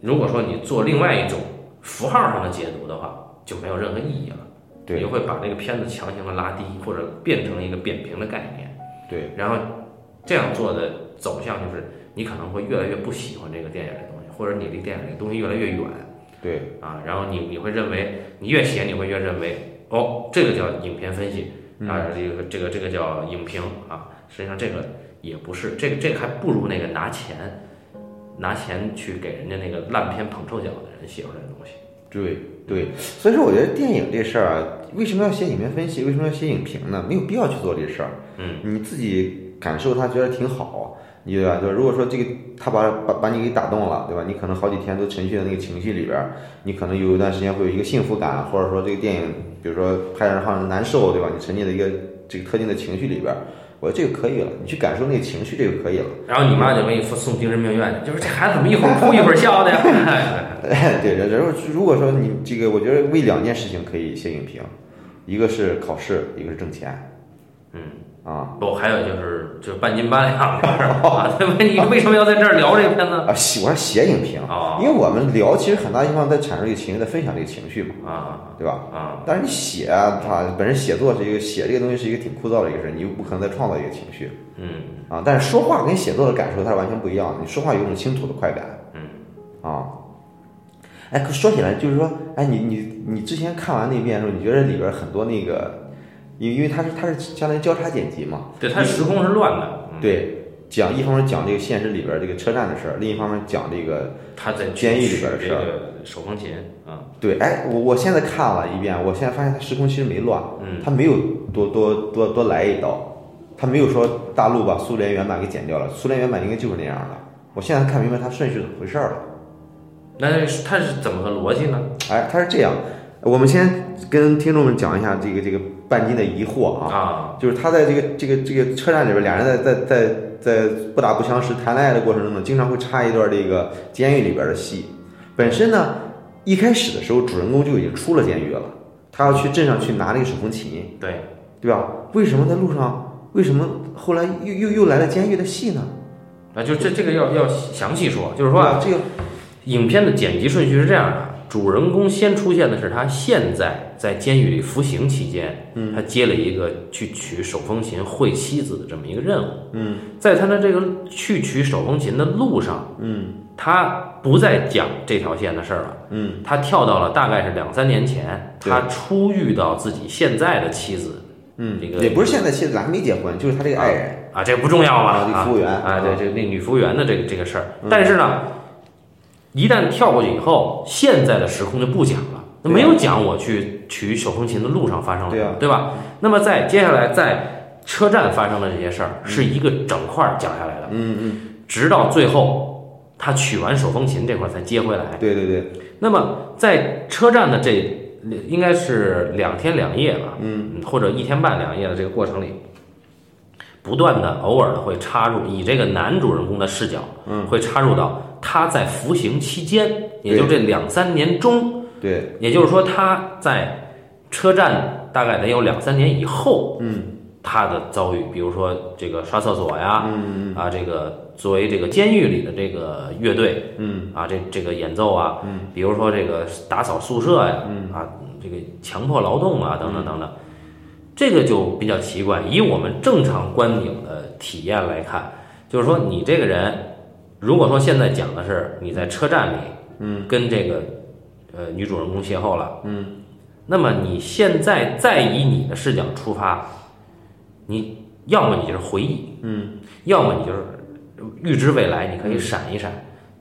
如果说你做另外一种符号上的解读的话，就没有任何意义了。对你就会把这个片子强行的拉低，或者变成一个扁平的概念。对，然后这样做的走向就是，你可能会越来越不喜欢这个电影的东西，或者你离电影的东西越来越远对，啊。然后你你会认为，你越写你会越认为，哦，这个叫影片分析啊，这个这个这个叫影评啊。实际上这个也不是，这个这个还不如那个拿钱拿钱去给人家那个烂片捧臭脚的人写出来的东西。对，对，所以说我觉得电影这事儿啊，为什么要写影片分析？为什么要写影评呢？没有必要去做这事儿。嗯，你自己感受他觉得挺好，你对吧？就如果说这个他把把把你给打动了，对吧？你可能好几天都沉浸在那个情绪里边儿，你可能有一段时间会有一个幸福感，或者说这个电影，比如说拍着让人难受，对吧？你沉浸在一个这个特定的情绪里边儿，我说这个可以了，你去感受那个情绪，这个可以了。然后你妈就给你送精神病院去，就是这孩子怎么一会儿哭一会儿笑的呀？[laughs] 对，然后如果说你这个，我觉得为两件事情可以写影评，一个是考试，一个是挣钱。嗯。啊不，还有就是就是半斤八两的 [laughs] 事？你为什么要在这儿聊这个片子？啊，喜欢写影评啊因为我们聊其实很大地方在产生一个情绪，在分享这个情绪嘛，啊对吧？啊，但是你写啊，它本身写作是一个写这个东西是一个挺枯燥的一个事儿，你又不可能再创造一个情绪嗯啊。但是说话跟写作的感受它是完全不一样的，你说话有一种倾吐的快感嗯啊。哎，可说起来就是说，哎，你你你之前看完那遍的时候，你觉得里边很多那个，因因为它是它是相当于交叉剪辑嘛，对，它时空是乱的，嗯，对，讲一方面讲这个现实里边这个车站的事儿，另一方面讲这个他在监狱里边的事儿手风琴啊，对，哎，我我现在看了一遍，我现在发现它时空其实没乱，嗯它没有多多多多来一刀，他没有说大陆把苏联原版给剪掉了，苏联原版应该就是那样的。我现在看明白它顺序怎么回事儿了。那是它是怎么个逻辑呢？哎，它是这样，我们先跟听众们讲一下这个这个半斤的疑惑啊，啊，就是他在这个这个这个车站里边，俩人在在在在不打不相识、谈恋爱的过程中呢，经常会插一段这个监狱里边的戏。本身呢，一开始的时候，主人公就已经出了监狱了，他要去镇上去拿那个手风琴，对，对吧？为什么在路上，为什么后来又又又来了监狱的戏呢？啊，就这这个要要详细说，就是说啊，这个影片的剪辑顺序是这样的：主人公先出现的是他现在在监狱里服刑期间，嗯。他接了一个去取手风琴会妻子的这么一个任务。嗯。在他的这个去取手风琴的路上，嗯。他不再讲这条线的事儿了，嗯。他跳到了大概是两三年前，对。他初遇到自己现在的妻子嗯，这个也不是现在妻子还没结婚，就是他这个爱人，啊，这不重要嘛？啊这服务员啊，对，啊。这那女服务员的这个这个事儿，但是呢，一旦跳过去以后，现在的时空就不讲了，对啊。没有讲我去取手风琴的路上发生了什么，对吧？那么在接下来在车站发生的这些事儿，是一个整块儿讲下来的，嗯嗯，直到最后他取完手风琴这块儿才接回来。对对对，那么在车站的这应该是两天两夜吧，嗯，或者一天半两夜的这个过程里，不断的偶尔的会插入以这个男主人公的视角，嗯，会插入到他在服刑期间，也就这两三年中对，也就是说他在车站大概得有两三年以后，嗯，他的遭遇，比如说这个刷厕所呀，嗯啊，这个作为这个监狱里的这个乐队，嗯。啊，这这个演奏啊，嗯，比如说这个打扫宿舍呀，嗯。啊，这个强迫劳动啊，等等等等，这个就比较奇怪。以我们正常观影的体验来看，就是说你这个人，如果说现在讲的是你在车站里，嗯，跟这个呃女主人公邂逅了，嗯，那么你现在再以你的视角出发，你要么你就是回忆，嗯，要么你就是预知未来，你可以闪一闪，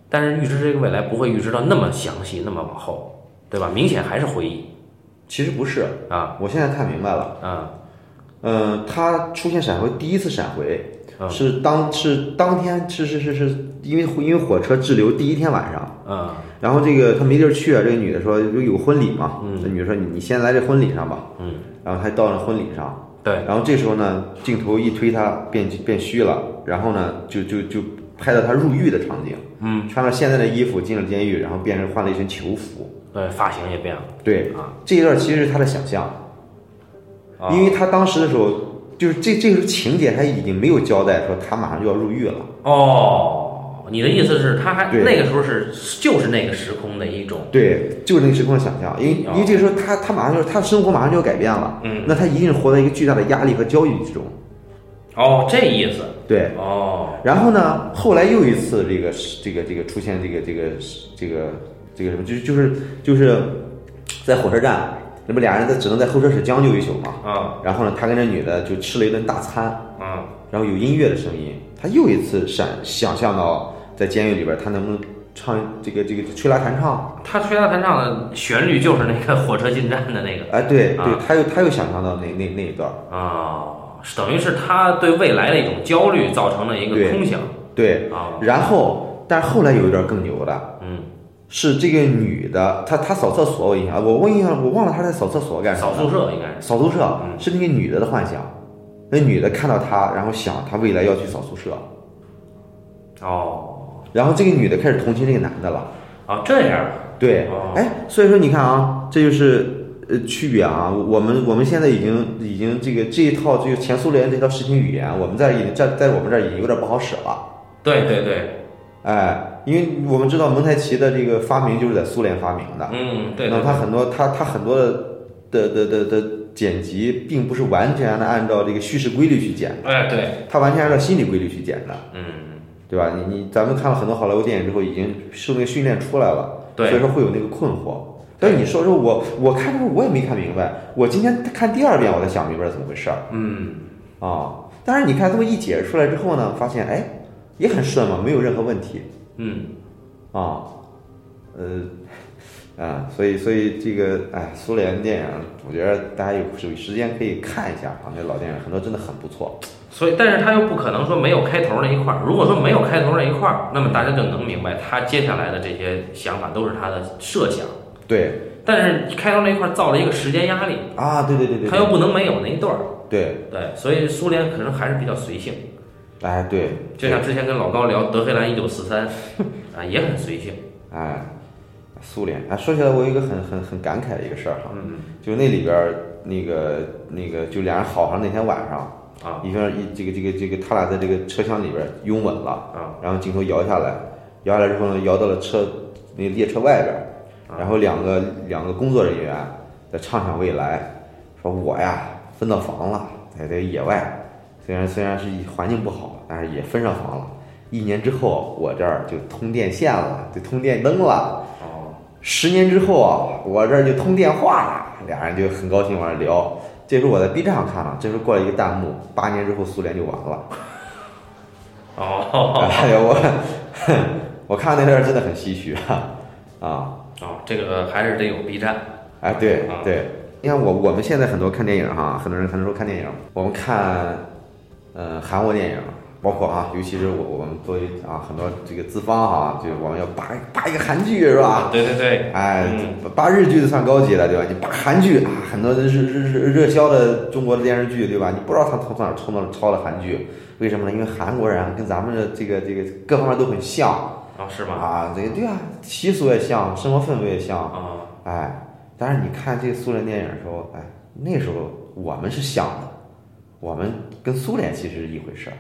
但是预知这个未来不会预知到那么详细，那么往后，对吧？明显还是回忆。其实不是，啊。我现在看明白了。啊。嗯，他出现闪回，第一次闪回嗯。是当是当天是是是是因为因为火车滞留第一天晚上，嗯。然后这个他没地儿去啊，这个女的说有有婚礼嘛，嗯。这女的说你你先来这婚礼上吧，嗯，然后他到了婚礼上，对，然后这时候呢，镜头一推他变变虚了，然后呢就就就拍到他入狱的场景，嗯，穿了现在的衣服进了监狱，然后变成换了一身囚服，对，发型也变了。对，啊，这一段其实是他的想象，啊因为他当时的时候，就是这这个情节他已经没有交代说他马上就要入狱了，哦，你的意思是他还对。那个时候是就是那个时空的一种对，就是那个时空的想象，因为哦。因为这个时候他他马上就是他的生活马上就要改变了，嗯，那他一定是活在一个巨大的压力和焦虑之中，哦，这意思。对。哦，然后呢，后来又一次这个这个这个出现这个这个这个这个什么，就是就是就是在火车站，那不俩人在只能在候车室将就一宿嘛。啊然后呢，他跟这女的就吃了一顿大餐，啊然后有音乐的声音，他又一次闪想象到在监狱里边，他能不能唱这个这个吹拉弹唱？他吹拉弹唱的旋律就是那个火车进站的那个哎，对对啊，他又他又想象到那那那一段，啊，是等于是他对未来的一种焦虑造成了一个空想对。啊，然后，但是后来有一段更牛的，嗯，是这个女的，她她扫厕所，我印象，我我印象我忘了她在扫厕所干什么扫。宿舍应该是扫宿舍嗯是那个女的的幻想，那女的看到她，然后想她未来要去扫宿舍，哦然后这个女的开始同情这个男的了。啊这样对哦，哎，所以说你看啊，这就是呃区别啊。我们我们现在已经已经这个这一套这个前苏联这套视听语言，我们在已经在在我们这儿已经有点不好使了。对对对，哎，因为我们知道蒙太奇的这个发明就是在苏联发明的，嗯对对那他很多他他很多的的的的的剪辑，并不是完全的按照这个叙事规律去剪的，哎对，他完全按照心理规律去剪的，嗯对吧？你你咱们看了很多好莱坞电影之后，已经受那个训练出来了，对所以说会有那个困惑。但是你说说我我看的时候我也没看明白，我今天看第二遍我才想明白怎么回事儿嗯啊。但是你看这么一解释出来之后呢，发现哎也很顺嘛，没有任何问题。嗯啊，呃，[laughs] 啊，所以所以这个哎，苏联电影，我觉得大家有有时间可以看一下啊，那老电影很多真的很不错。所以，但是他又不可能说没有开头那一块儿。如果说没有开头那一块儿，那么大家就能明白他接下来的这些想法都是他的设想。对但是开头那一块儿造了一个时间压力，啊，对对对对他又不能没有那一段儿。对，对，所以苏联可能还是比较随性。哎对，就像之前跟老高聊德黑兰一九四三，[laughs] 啊，也很随性。哎，苏联哎，说起来我有一个很很很感慨的一个事儿哈，嗯就那里边儿那个那个就俩人好上那天晚上，啊一个一这个这个这个他俩在这个车厢里边儿拥吻了。啊然后镜头摇下来，摇下来之后呢，摇到了车那列车外边儿，然后两个两个工作人员在畅想未来，说我呀分到房了，在这个野外，虽然虽然是环境不好，但是也分上房了。一年之后，我这儿就通电线了，就通电灯了。哦十年之后啊，我这儿就通电话了。俩人就很高兴往这聊。这时候我在 B 站上看了，这时候过来一个弹幕：八年之后苏联就完了。[laughs] 哦哎呀，我 [laughs] 我看那段真的很唏嘘啊啊！哦，这个还是得有 B 站。哎，对啊对，你看我我们现在很多看电影哈，很多人很多时候看电影，我们看呃韩国电影，包括啊，尤其是我我们作为啊很多这个资方哈，就是我们要扒扒一个韩剧是吧？对对对，哎嗯，扒日剧就算高级了，对吧？你扒韩剧啊，很多日日日热销的中国的电视剧，对吧？你不知道他从哪儿抄到抄的韩剧，为什么呢？因为韩国人跟咱们的这个这个各方面都很像啊是吗？啊，这个对啊，习俗也像，生活氛围也像，啊哎，但是你看这个苏联电影的时候，哎，那时候我们是像的，我们跟苏联其实是一回事儿，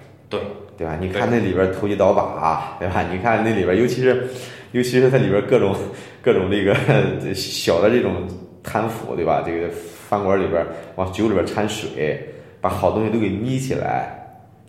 对对吧？你看那里边投机倒把，对吧？你看那里边，尤其是尤其是它里边各种各种这个小的这种贪腐，对吧？这个饭馆里边往酒里边掺水，把好东西都给眯起来。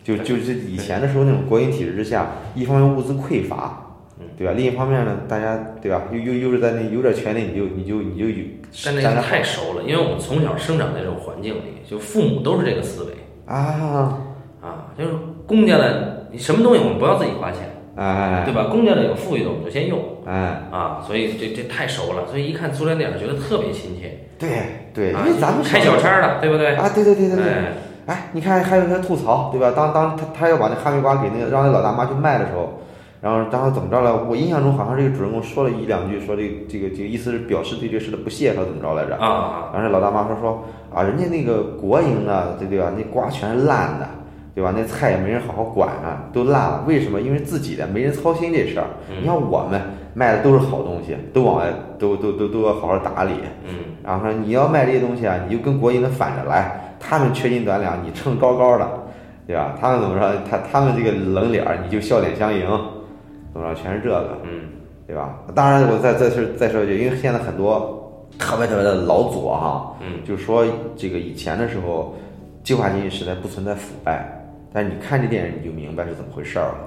就就是以前的时候那种国营体制之下，一方面物资匮乏，对吧？另一方面呢，大家对吧？又又又是在那有点权利，你就你就你就有，但那个太熟了，因为我们从小生长在这种环境里，就父母都是这个思维啊啊，就是公家的，你什么东西我们不要自己花钱，哎对吧？公家的有富裕的我们就先用哎，啊，所以这这太熟了，所以一看苏联电影觉得特别亲切，对对，因啊为咱们开小差的，对不对？啊，对对对对对。哎，哎，你看还有些吐槽，对吧？当当他他要把那哈密瓜给那个让那老大妈去卖的时候，然后然后怎么着了？我印象中好像这个主人公说了一两句，说这个这个这个意思是表示对这事的不屑，说怎么着来着？啊啊，然后这老大妈说说啊，人家那个国营的，对对吧？那瓜全是烂的，对吧？那菜也没人好好管啊，都烂了。为什么？因为自己的没人操心这事儿。你像我们卖的都是好东西，都往外都都都都要好好打理。嗯，然后说你要卖这些东西啊，你就跟国营的反着来，他们缺斤短两，你秤高高的，对吧？他们怎么说？他他们这个冷脸儿，你就笑脸相迎，怎么着？全是这个，嗯，对吧？当然，我再再是再说一句，因为现在很多特别特别的老左哈，嗯，就是说这个以前的时候，计划经济时代不存在腐败，但是你看这电影你就明白是怎么回事儿了。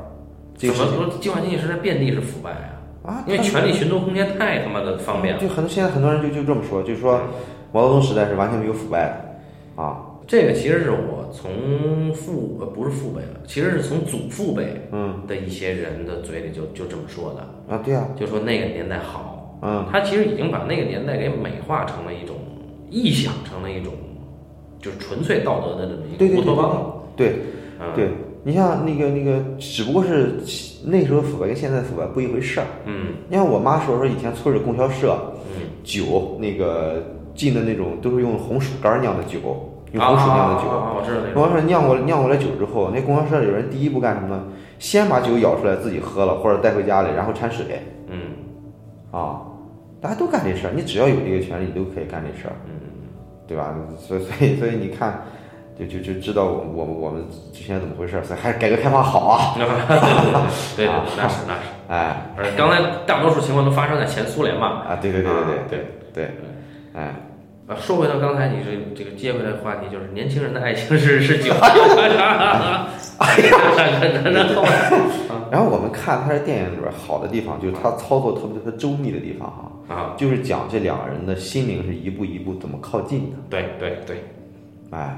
这怎么说计划经济时代遍地是腐败啊？啊，因为权力寻租空间太他妈的方便了。就很多现在很多人就就这么说，就是说毛泽东时代是完全没有腐败的啊，这个其实是我从父呃不是父辈了，其实是从祖父辈嗯的一些人的嘴里就就这么说的，啊，对啊，就说那个年代好，嗯。他其实已经把那个年代给美化成了一种臆想成了一种就是纯粹道德的这么一个乌托邦了。对嗯，对，你像那个那个，只不过是那时候腐败跟现在腐败不一回事儿。嗯你看我妈说说以前村里供销社嗯，酒那个进的那种都是用红薯干酿的酒，用啊红薯酿的酒。我知道那种。供销社酿过酿过来酒之后，那供销社有人第一步干什么呢？先把酒舀出来自己喝了，或者带回家里，然后掺水嗯啊。大家都干这事儿，你只要有这个权利，你都可以干这事儿，嗯，对吧？所以所以所以你看，就就就知道我我们我们之前怎么回事儿，所以还是改革开放好啊！[laughs] 对对对，那是那 [laughs] 是。哎而刚才大多数情况都发生在前苏联嘛。啊，对对对对啊对对对，哎，啊，说回到刚才你这这个接回来的话题，就是年轻人的爱情是是酒。[laughs] 哎呀，然后然后我们看他的电影里边好的地方，就是他操作特别特别周密的地方哈，啊，就是讲这两个人的心灵是一步一步怎么靠近的，对对对，哎，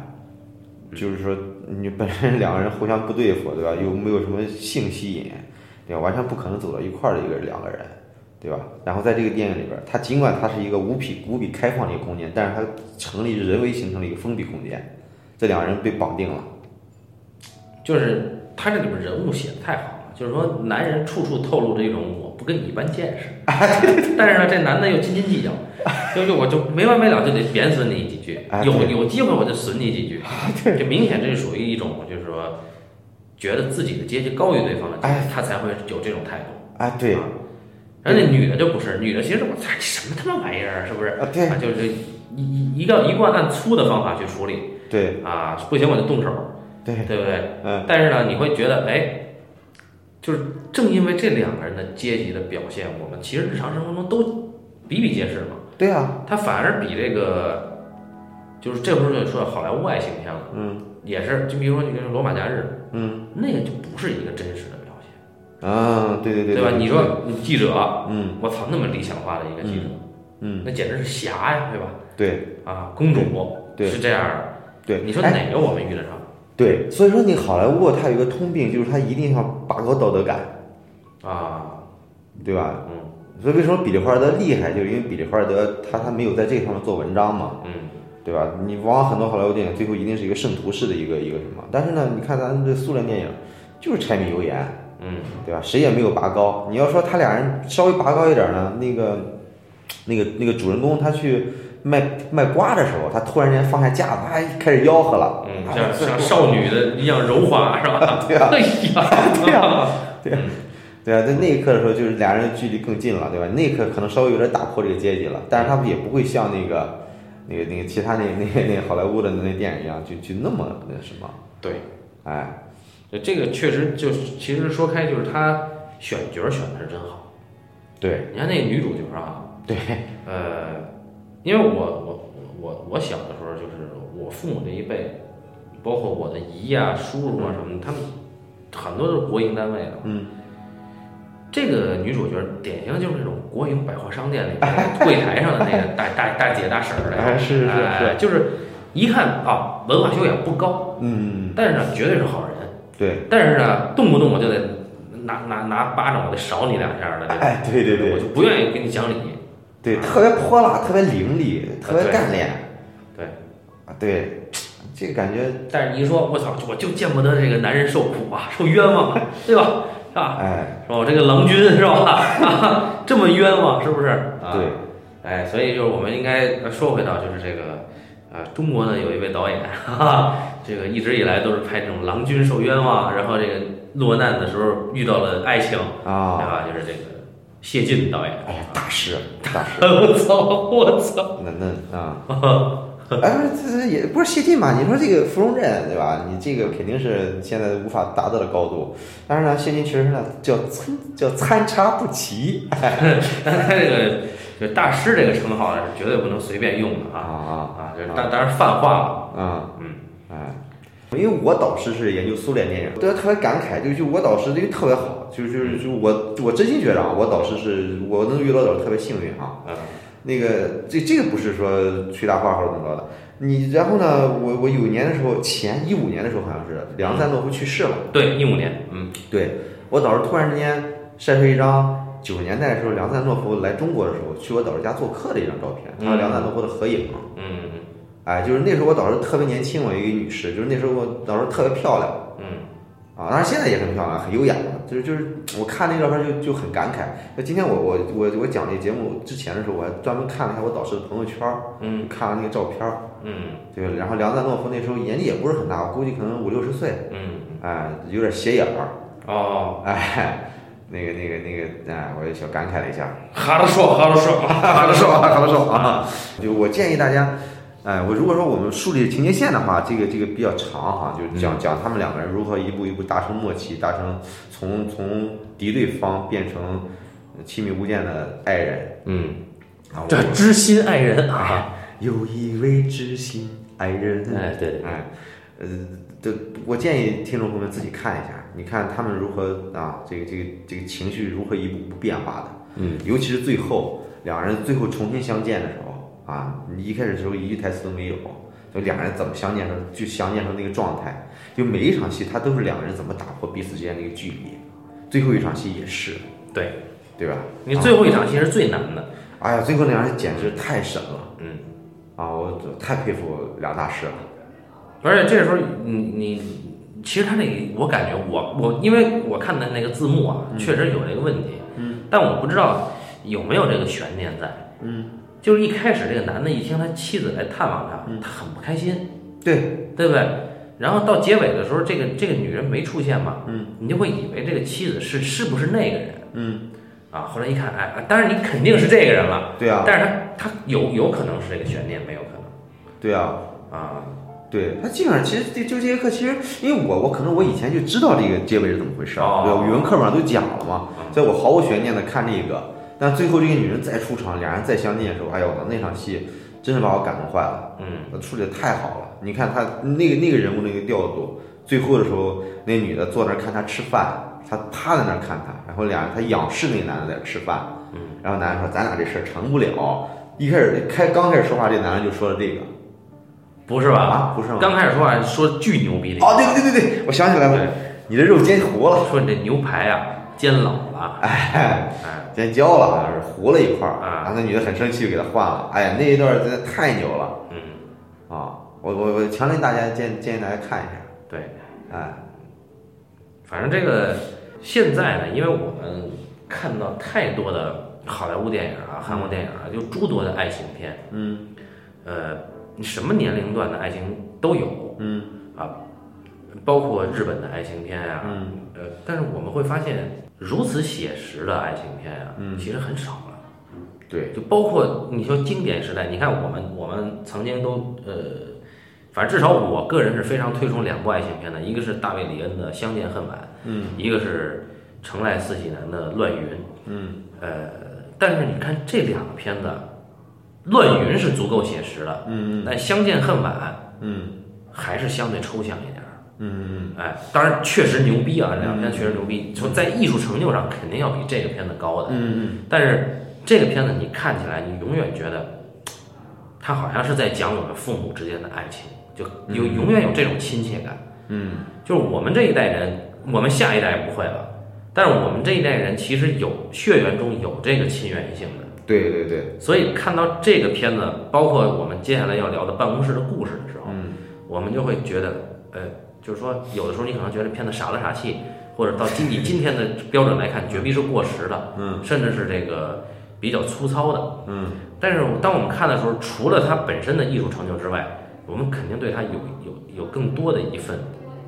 就是说你本身两个人互相不对付，对吧？又没有什么性吸引，对吧？完全不可能走到一块儿的一个两个人，对吧？然后在这个电影里边，它尽管它是一个无比无比开放的一个空间，但是它成立人为形成了一个封闭空间，这两个人被绑定了。就是他这里边人物写的太好了，就是说男人处处透露着一种我不跟你一般见识，[laughs] 但是呢，这男的又斤斤计较，[laughs] 就就我就没完没了就得贬损你几句哎，有有机会我就损你几句，就明显这是属于一种就是说觉得自己的阶级高于对方的他才会有这种态度。哎，对，啊。然后那女的就不是，女的其实我操，你什么他妈玩意儿啊，是不是？啊对。啊，就是一一一个一贯按粗的方法去处理。对。啊，不行我就动手，对，对不对？嗯，但是呢，你会觉得，哎，就是正因为这两个人的阶级的表现，我们其实日常生活中都比比皆是嘛。对啊，他反而比这个，就是这不是说好莱坞爱情片了，嗯。也是，就比如说你这个《罗马假日嗯》，那个就不是一个真实的表现，啊，对对对对吧？你说你记者，嗯。我操，那么理想化的一个记者，嗯，那简直是侠呀，对吧？对。啊，公主对。是这样的，对，你说哎。哪个我们遇得上对，所以说你好莱坞它有一个通病，就是它一定要拔高道德感，啊？对吧？嗯所以为什么比利华尔德厉害，就是因为比利华尔德他他没有在这个上面做文章嘛，嗯对吧？你往往很多好莱坞电影最后一定是一个圣徒式的一个一个什么，但是呢，你看咱这苏联电影就是柴米油盐，嗯对吧？谁也没有拔高。你要说他俩人稍微拔高一点呢，那个那个那个主人公他去卖卖瓜的时候，他突然间放下架子，哎，开始吆喝了，嗯，啊像像少女的一样柔滑是吧？[laughs] 对啊哎呀，[laughs] 对啊对对啊，在那一刻的时候，就是俩人距离更近了，对吧？那一刻可能稍微有点打破这个阶级了，但是他们也不会像那个、那个、那个其他那那那好莱坞的那电影一样，就就那么那什么，对，哎，这个确实就是，其实说开就是他选角选的是真好。对你看那女主角啊，对，呃，[laughs] 因为我我我我小的时候就是我父母这一辈，包括我的姨啊、叔叔啊什么的，他们很多都是国营单位的。嗯，这个女主角典型就是那种国营百货商店里面柜台上的那个大大大姐大婶儿 [laughs] 哎的，是是是哎就是一看啊，文化修养不高，嗯，但是呢，绝对是好人。对，但是呢，动不动我就得拿拿拿巴掌，我得勺你两下的。哎，对对对我就不愿意跟你讲理。对，特别泼辣，特别凌厉，特别干练，对，啊，对，这个感觉，但是你一说，我操，我就见不得这个男人受苦啊，受冤枉啊，对吧？是吧？哎，是吧？我这个郎君是吧？啊，[laughs] 这么冤枉，是不是？啊、对，哎，所以就是我们应该说回到就是这个，呃，中国呢有一位导演，哈哈，这个一直以来都是拍这种郎君受冤枉，然后这个落难的时候遇到了爱情啊，对啊，吧？就是这个谢晋导演。哎呀，大师，大师，[laughs] 我操！我操！那那啊。[laughs] 哎，这这也不是谢晋嘛？你说这个芙蓉镇，对吧？你这个肯定是现在无法达到的高度。但是呢，谢晋确实呢叫参叫参差不齐。[laughs] 但他这个就大师这个称号是绝对不能随便用的啊啊啊啊！这当当然泛化了。啊！嗯，哎，因为我导师是研究苏联电影，对他特别感慨，就就我导师这个特别好，就就是就我我真心觉得啊，我导师是我能遇到导师特别幸运啊。嗯那个这这个不是说吹大话或者怎么着的，你然后呢，我我有一年的时候，前一五年的时候好像是梁赞诺夫去世了，对，一五年，嗯对我导师突然之间晒出一张九十年代的时候梁赞诺夫来中国的时候去我导师家做客的一张照片，他和梁赞诺夫的合影。嗯哎，就是那时候我导师特别年轻嘛，一个女士，就是那时候我导师特别漂亮嗯啊，当然现在也很漂亮，很优雅嘛。就是就是我看那照片就就很感慨。那今天我我我我讲这节目之前的时候，我还专门看了一下我导师的朋友圈儿，嗯看了那个照片儿，嗯对，然后梁赞诺夫那时候年纪也不是很大，我估计可能五六十岁，嗯，哎，有点斜眼儿，哦，哎，那个那个那个，哎，我也小感慨了一下。哈了说，哈了说，好的说，好的说啊！[laughs] 就我建议大家，哎，我如果说我们树立情节线的话，这个这个比较长哈，就讲讲他们两个人如何一步一步达成默契，达成从从敌对方变成亲密无间的爱人嗯，啊！这我知心爱人啊，有一位知心爱人，哎，对对，哎，呃，这我建议听众朋友们自己看一下，你看他们如何啊，这个这个这个情绪如何一步步变化的。嗯，尤其是最后两人最后重新相见的时候啊，你一开始的时候一句台词都没有，就俩人怎么相见成就相见成那个状态，就每一场戏他都是两个人怎么打破彼此之间那个距离，最后一场戏也是，对对吧？你最后一场戏是最难的，哎呀，最后那场戏简直太神了嗯，啊！我太佩服梁大师了。而且这时候你你。其实他那个，我感觉我我，因为我看的那个字幕啊，确实有这个问题，嗯，但我不知道有没有这个悬念在，嗯，就是一开始这个男的一听他妻子来探望他，嗯。他很不开心，对，对不对？然后到结尾的时候，这个这个女人没出现嘛，嗯，你就会以为这个妻子是是不是那个人嗯，啊？后来一看，哎，当然你肯定是这个人了，对啊，但是他他有有可能是这个悬念，没有可能对啊，啊，对他基本上其实这就这节课，其实因为我我可能我以前就知道这个结尾是怎么回事儿，哦。对，语文课本上都讲了嘛，嗯。所以我毫无悬念的看这个。但最后这个女人再出场，俩人再相见的时候，哎呦那场戏真是把我感动坏了，嗯处理的太好了。你看他那个那个人物那个调度，最后的时候那女的坐那儿看他吃饭，他趴在那儿看他，然后俩人他仰视那个男的在那吃饭，嗯，然后男的说咱俩这事儿成不了。一开始开刚开始说话，这男的就说了这个不是吧？啊，不是吗？刚开始说话说巨牛逼的，哦，对对对对对，我想起来了，对，你的肉煎糊了，说你这牛排啊煎老了，哎，哎，煎焦了，好像是糊了一块儿，啊。然后那女的很生气，就给他换了。哎呀，那一段真的太牛了嗯，啊！我我我强烈大家建建议大家看一下，对，哎，反正这个现在呢，因为我们看到太多的好莱坞电影啊、韩国电影啊，就诸多的爱情片，嗯。呃，什么年龄段的爱情都有嗯。啊，包括日本的爱情片啊，嗯。呃，但是我们会发现如此写实的爱情片呀、嗯其实很少了。对，就包括你说经典时代，你看我们我们曾经都呃，反正至少我个人是非常推崇两部爱情片的，一个是大卫里恩的《相见恨晚》，嗯，一个是成濑四喜男的《乱云》，嗯，呃，但是你看这两个片子，《乱云》是足够写实的，嗯但《相见恨晚》嗯还是相对抽象一点儿。嗯哎，当然确实牛逼啊，这两个片确实牛逼，从在艺术成就上肯定要比这个片子高的。嗯嗯但是这个片子你看起来，你永远觉得，它好像是在讲我们父母之间的爱情，就有永远有这种亲切感。嗯就是我们这一代人，我们下一代不会了，但是我们这一代人其实有血缘中有这个亲缘性的。对对对，所以看到这个片子，包括我们接下来要聊的办公室的故事的时候，嗯我们就会觉得，呃，就是说，有的时候你可能觉得片子傻了傻气，或者到今你今天的标准来看，绝壁是过时的，嗯，甚至是这个比较粗糙的，嗯。但是当我们看的时候，除了它本身的艺术成就之外，我们肯定对它有有有更多的一份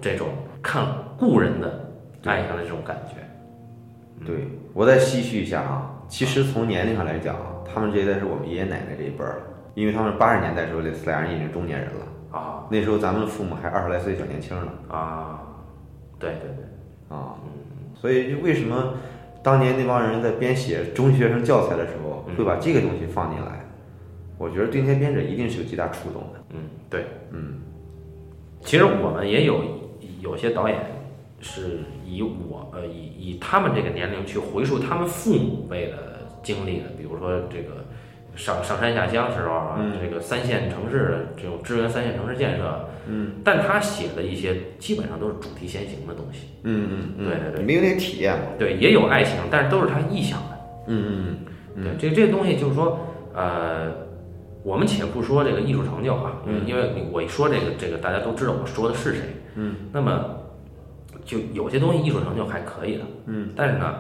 这种看故人的爱情的这种感觉。对，我再唏嘘一下啊，其实从年龄上来讲啊，他们这一代是我们爷爷奶奶这一辈儿了，因为他们八十年代时候，这四俩人已经中年人了，啊那时候咱们父母还二十来岁小年轻呢啊，对对对，啊，所以就为什么当年那帮人在编写中学生教材的时候，会把这个东西放进来？我觉得对那些编者一定是有极大触动的。嗯对。嗯其实我们也有有些导演是以我呃以以他们这个年龄去回溯他们父母辈的经历的，比如说这个上上山下乡时候啊，嗯这个三线城市的这种支援三线城市建设，嗯但他写的一些基本上都是主题先行的东西，嗯嗯嗯，对对对没有那体验嘛。对，也有爱情，但是都是他臆想的。嗯嗯嗯对，这这东西就是说，呃，我们且不说这个艺术成就啊，因为因为我一说这个这个，大家都知道我说的是谁。嗯，那么就有些东西艺术成就还可以的，嗯，但是呢，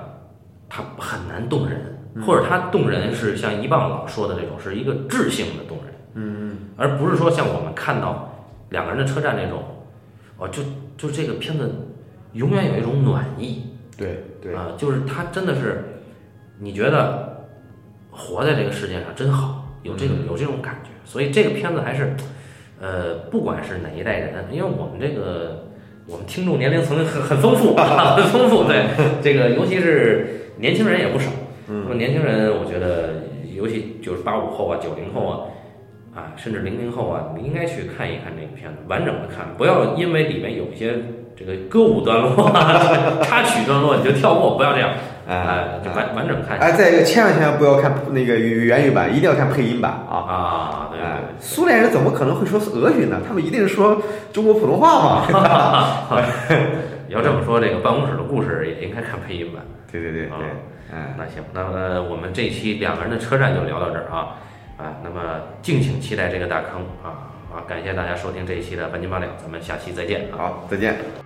它很难动人，或者它动人是像一棒老说的这种，是一个质性的动人，嗯而不是说像我们看到两个人的车站那种，哦，就就这个片子永远有一种暖意。对对，啊、就是他真的是，你觉得活在这个世界上真好，有这个有这种感觉，所以这个片子还是，呃，不管是哪一代人，因为我们这个我们听众年龄层很很丰富，啊，很丰富，对这个尤其是年轻人也不少，那么年轻人我觉得，尤其就是八五后啊、九零后啊。啊，甚至零零后啊，你应该去看一看这个片子，完整的看，不要因为里面有一些这个歌舞段落、啊、[laughs] 插曲段落你就跳过，不要这样，哎哎，就完完整看哎，再一个，千万千万不要看那个原语版，一定要看配音版啊！啊，对哎，苏联人怎么可能会说俄语呢？他们一定是说中国普通话嘛？你，要这么说，这个办公室的故事也应该看配音版。对对对啊对，哎，那行，那么我们这期两个人的车站就聊到这儿啊，啊，那么敬请期待这个大坑啊啊！感谢大家收听这一期的半斤八两，咱们下期再见啊。好，再见。